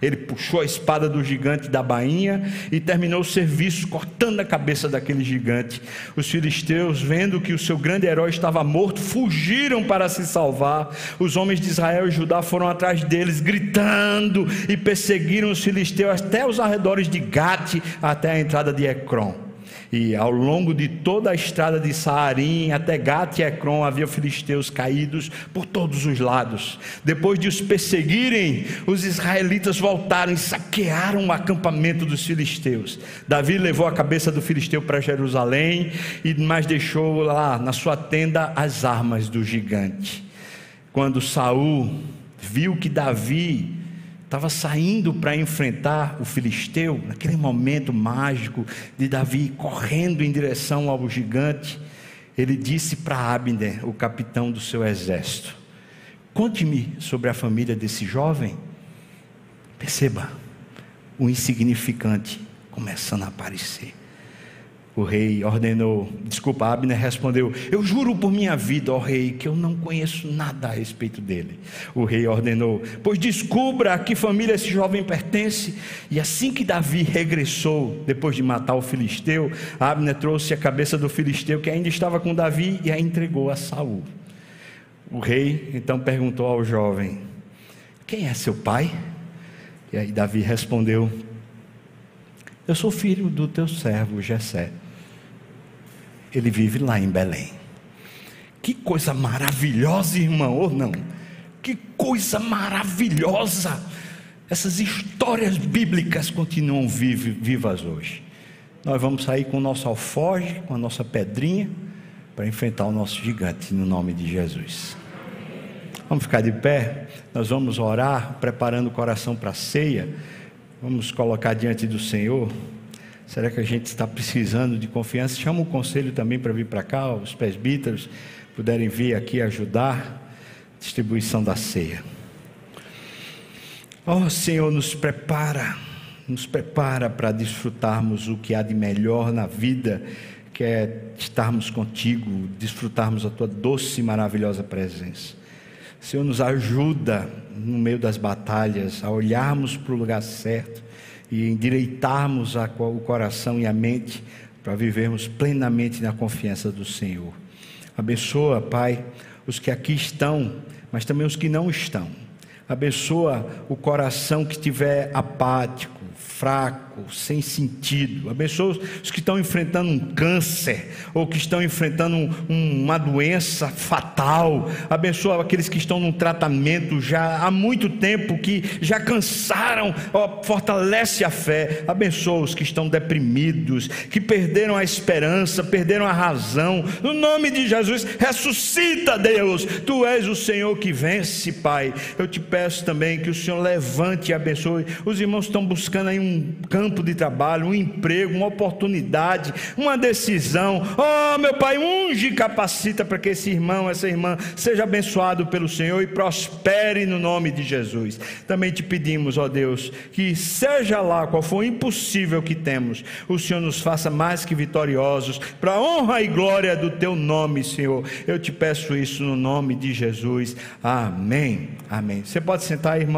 Ele puxou a espada do gigante da bainha e terminou o serviço cortando a cabeça daquele gigante. Os filisteus, vendo que o seu grande herói estava morto, fugiram para se salvar. Os homens de Israel e Judá foram atrás deles, gritando e perseguiram os filisteus até os arredores de Gate, até a entrada de Ecrom. E ao longo de toda a estrada de Saarim até Gat e Ecrom havia filisteus caídos por todos os lados. Depois de os perseguirem, os israelitas voltaram e saquearam o acampamento dos filisteus. Davi levou a cabeça do filisteu para Jerusalém e mais deixou lá na sua tenda as armas do gigante. Quando Saul viu que Davi estava saindo para enfrentar o filisteu, naquele momento mágico de Davi correndo em direção ao gigante, ele disse para Abner, o capitão do seu exército: Conte-me sobre a família desse jovem. Perceba, o insignificante começando a aparecer. O rei ordenou, desculpa, Abner respondeu: Eu juro por minha vida, ó rei, que eu não conheço nada a respeito dele. O rei ordenou: Pois descubra a que família esse jovem pertence. E assim que Davi regressou, depois de matar o filisteu, Abner trouxe a cabeça do filisteu que ainda estava com Davi e a entregou a Saul. O rei então perguntou ao jovem: Quem é seu pai? E aí Davi respondeu: Eu sou filho do teu servo Jessé ele vive lá em Belém. Que coisa maravilhosa, irmão, ou não? Que coisa maravilhosa! Essas histórias bíblicas continuam vivas hoje. Nós vamos sair com o nosso alfoge, com a nossa pedrinha, para enfrentar o nosso gigante, no nome de Jesus. Vamos ficar de pé, nós vamos orar, preparando o coração para a ceia, vamos colocar diante do Senhor. Será que a gente está precisando de confiança? Chama o conselho também para vir para cá, os presbíteros puderem vir aqui ajudar distribuição da ceia. Oh Senhor, nos prepara, nos prepara para desfrutarmos o que há de melhor na vida, que é estarmos contigo, desfrutarmos a tua doce e maravilhosa presença. Senhor, nos ajuda no meio das batalhas a olharmos para o lugar certo e endireitarmos o coração e a mente para vivermos plenamente na confiança do Senhor. Abençoa, Pai, os que aqui estão, mas também os que não estão. Abençoa o coração que estiver apático, fraco, sem sentido. Abençoa os que estão enfrentando um câncer ou que estão enfrentando um, uma doença fatal. Abençoa aqueles que estão num tratamento já há muito tempo, que já cansaram. Fortalece a fé. Abençoa os que estão deprimidos, que perderam a esperança, perderam a razão. No nome de Jesus, ressuscita, Deus. Tu és o Senhor que vence, Pai. Eu te peço também que o Senhor levante e abençoe. Os irmãos estão buscando aí um um campo de trabalho, um emprego, uma oportunidade, uma decisão. Oh, meu Pai, unge e capacita para que esse irmão, essa irmã, seja abençoado pelo Senhor e prospere no nome de Jesus. Também te pedimos, ó oh Deus, que seja lá qual for impossível que temos, o Senhor nos faça mais que vitoriosos, para a honra e glória do teu nome, Senhor. Eu te peço isso no nome de Jesus. Amém. Amém. Você pode sentar, irmão.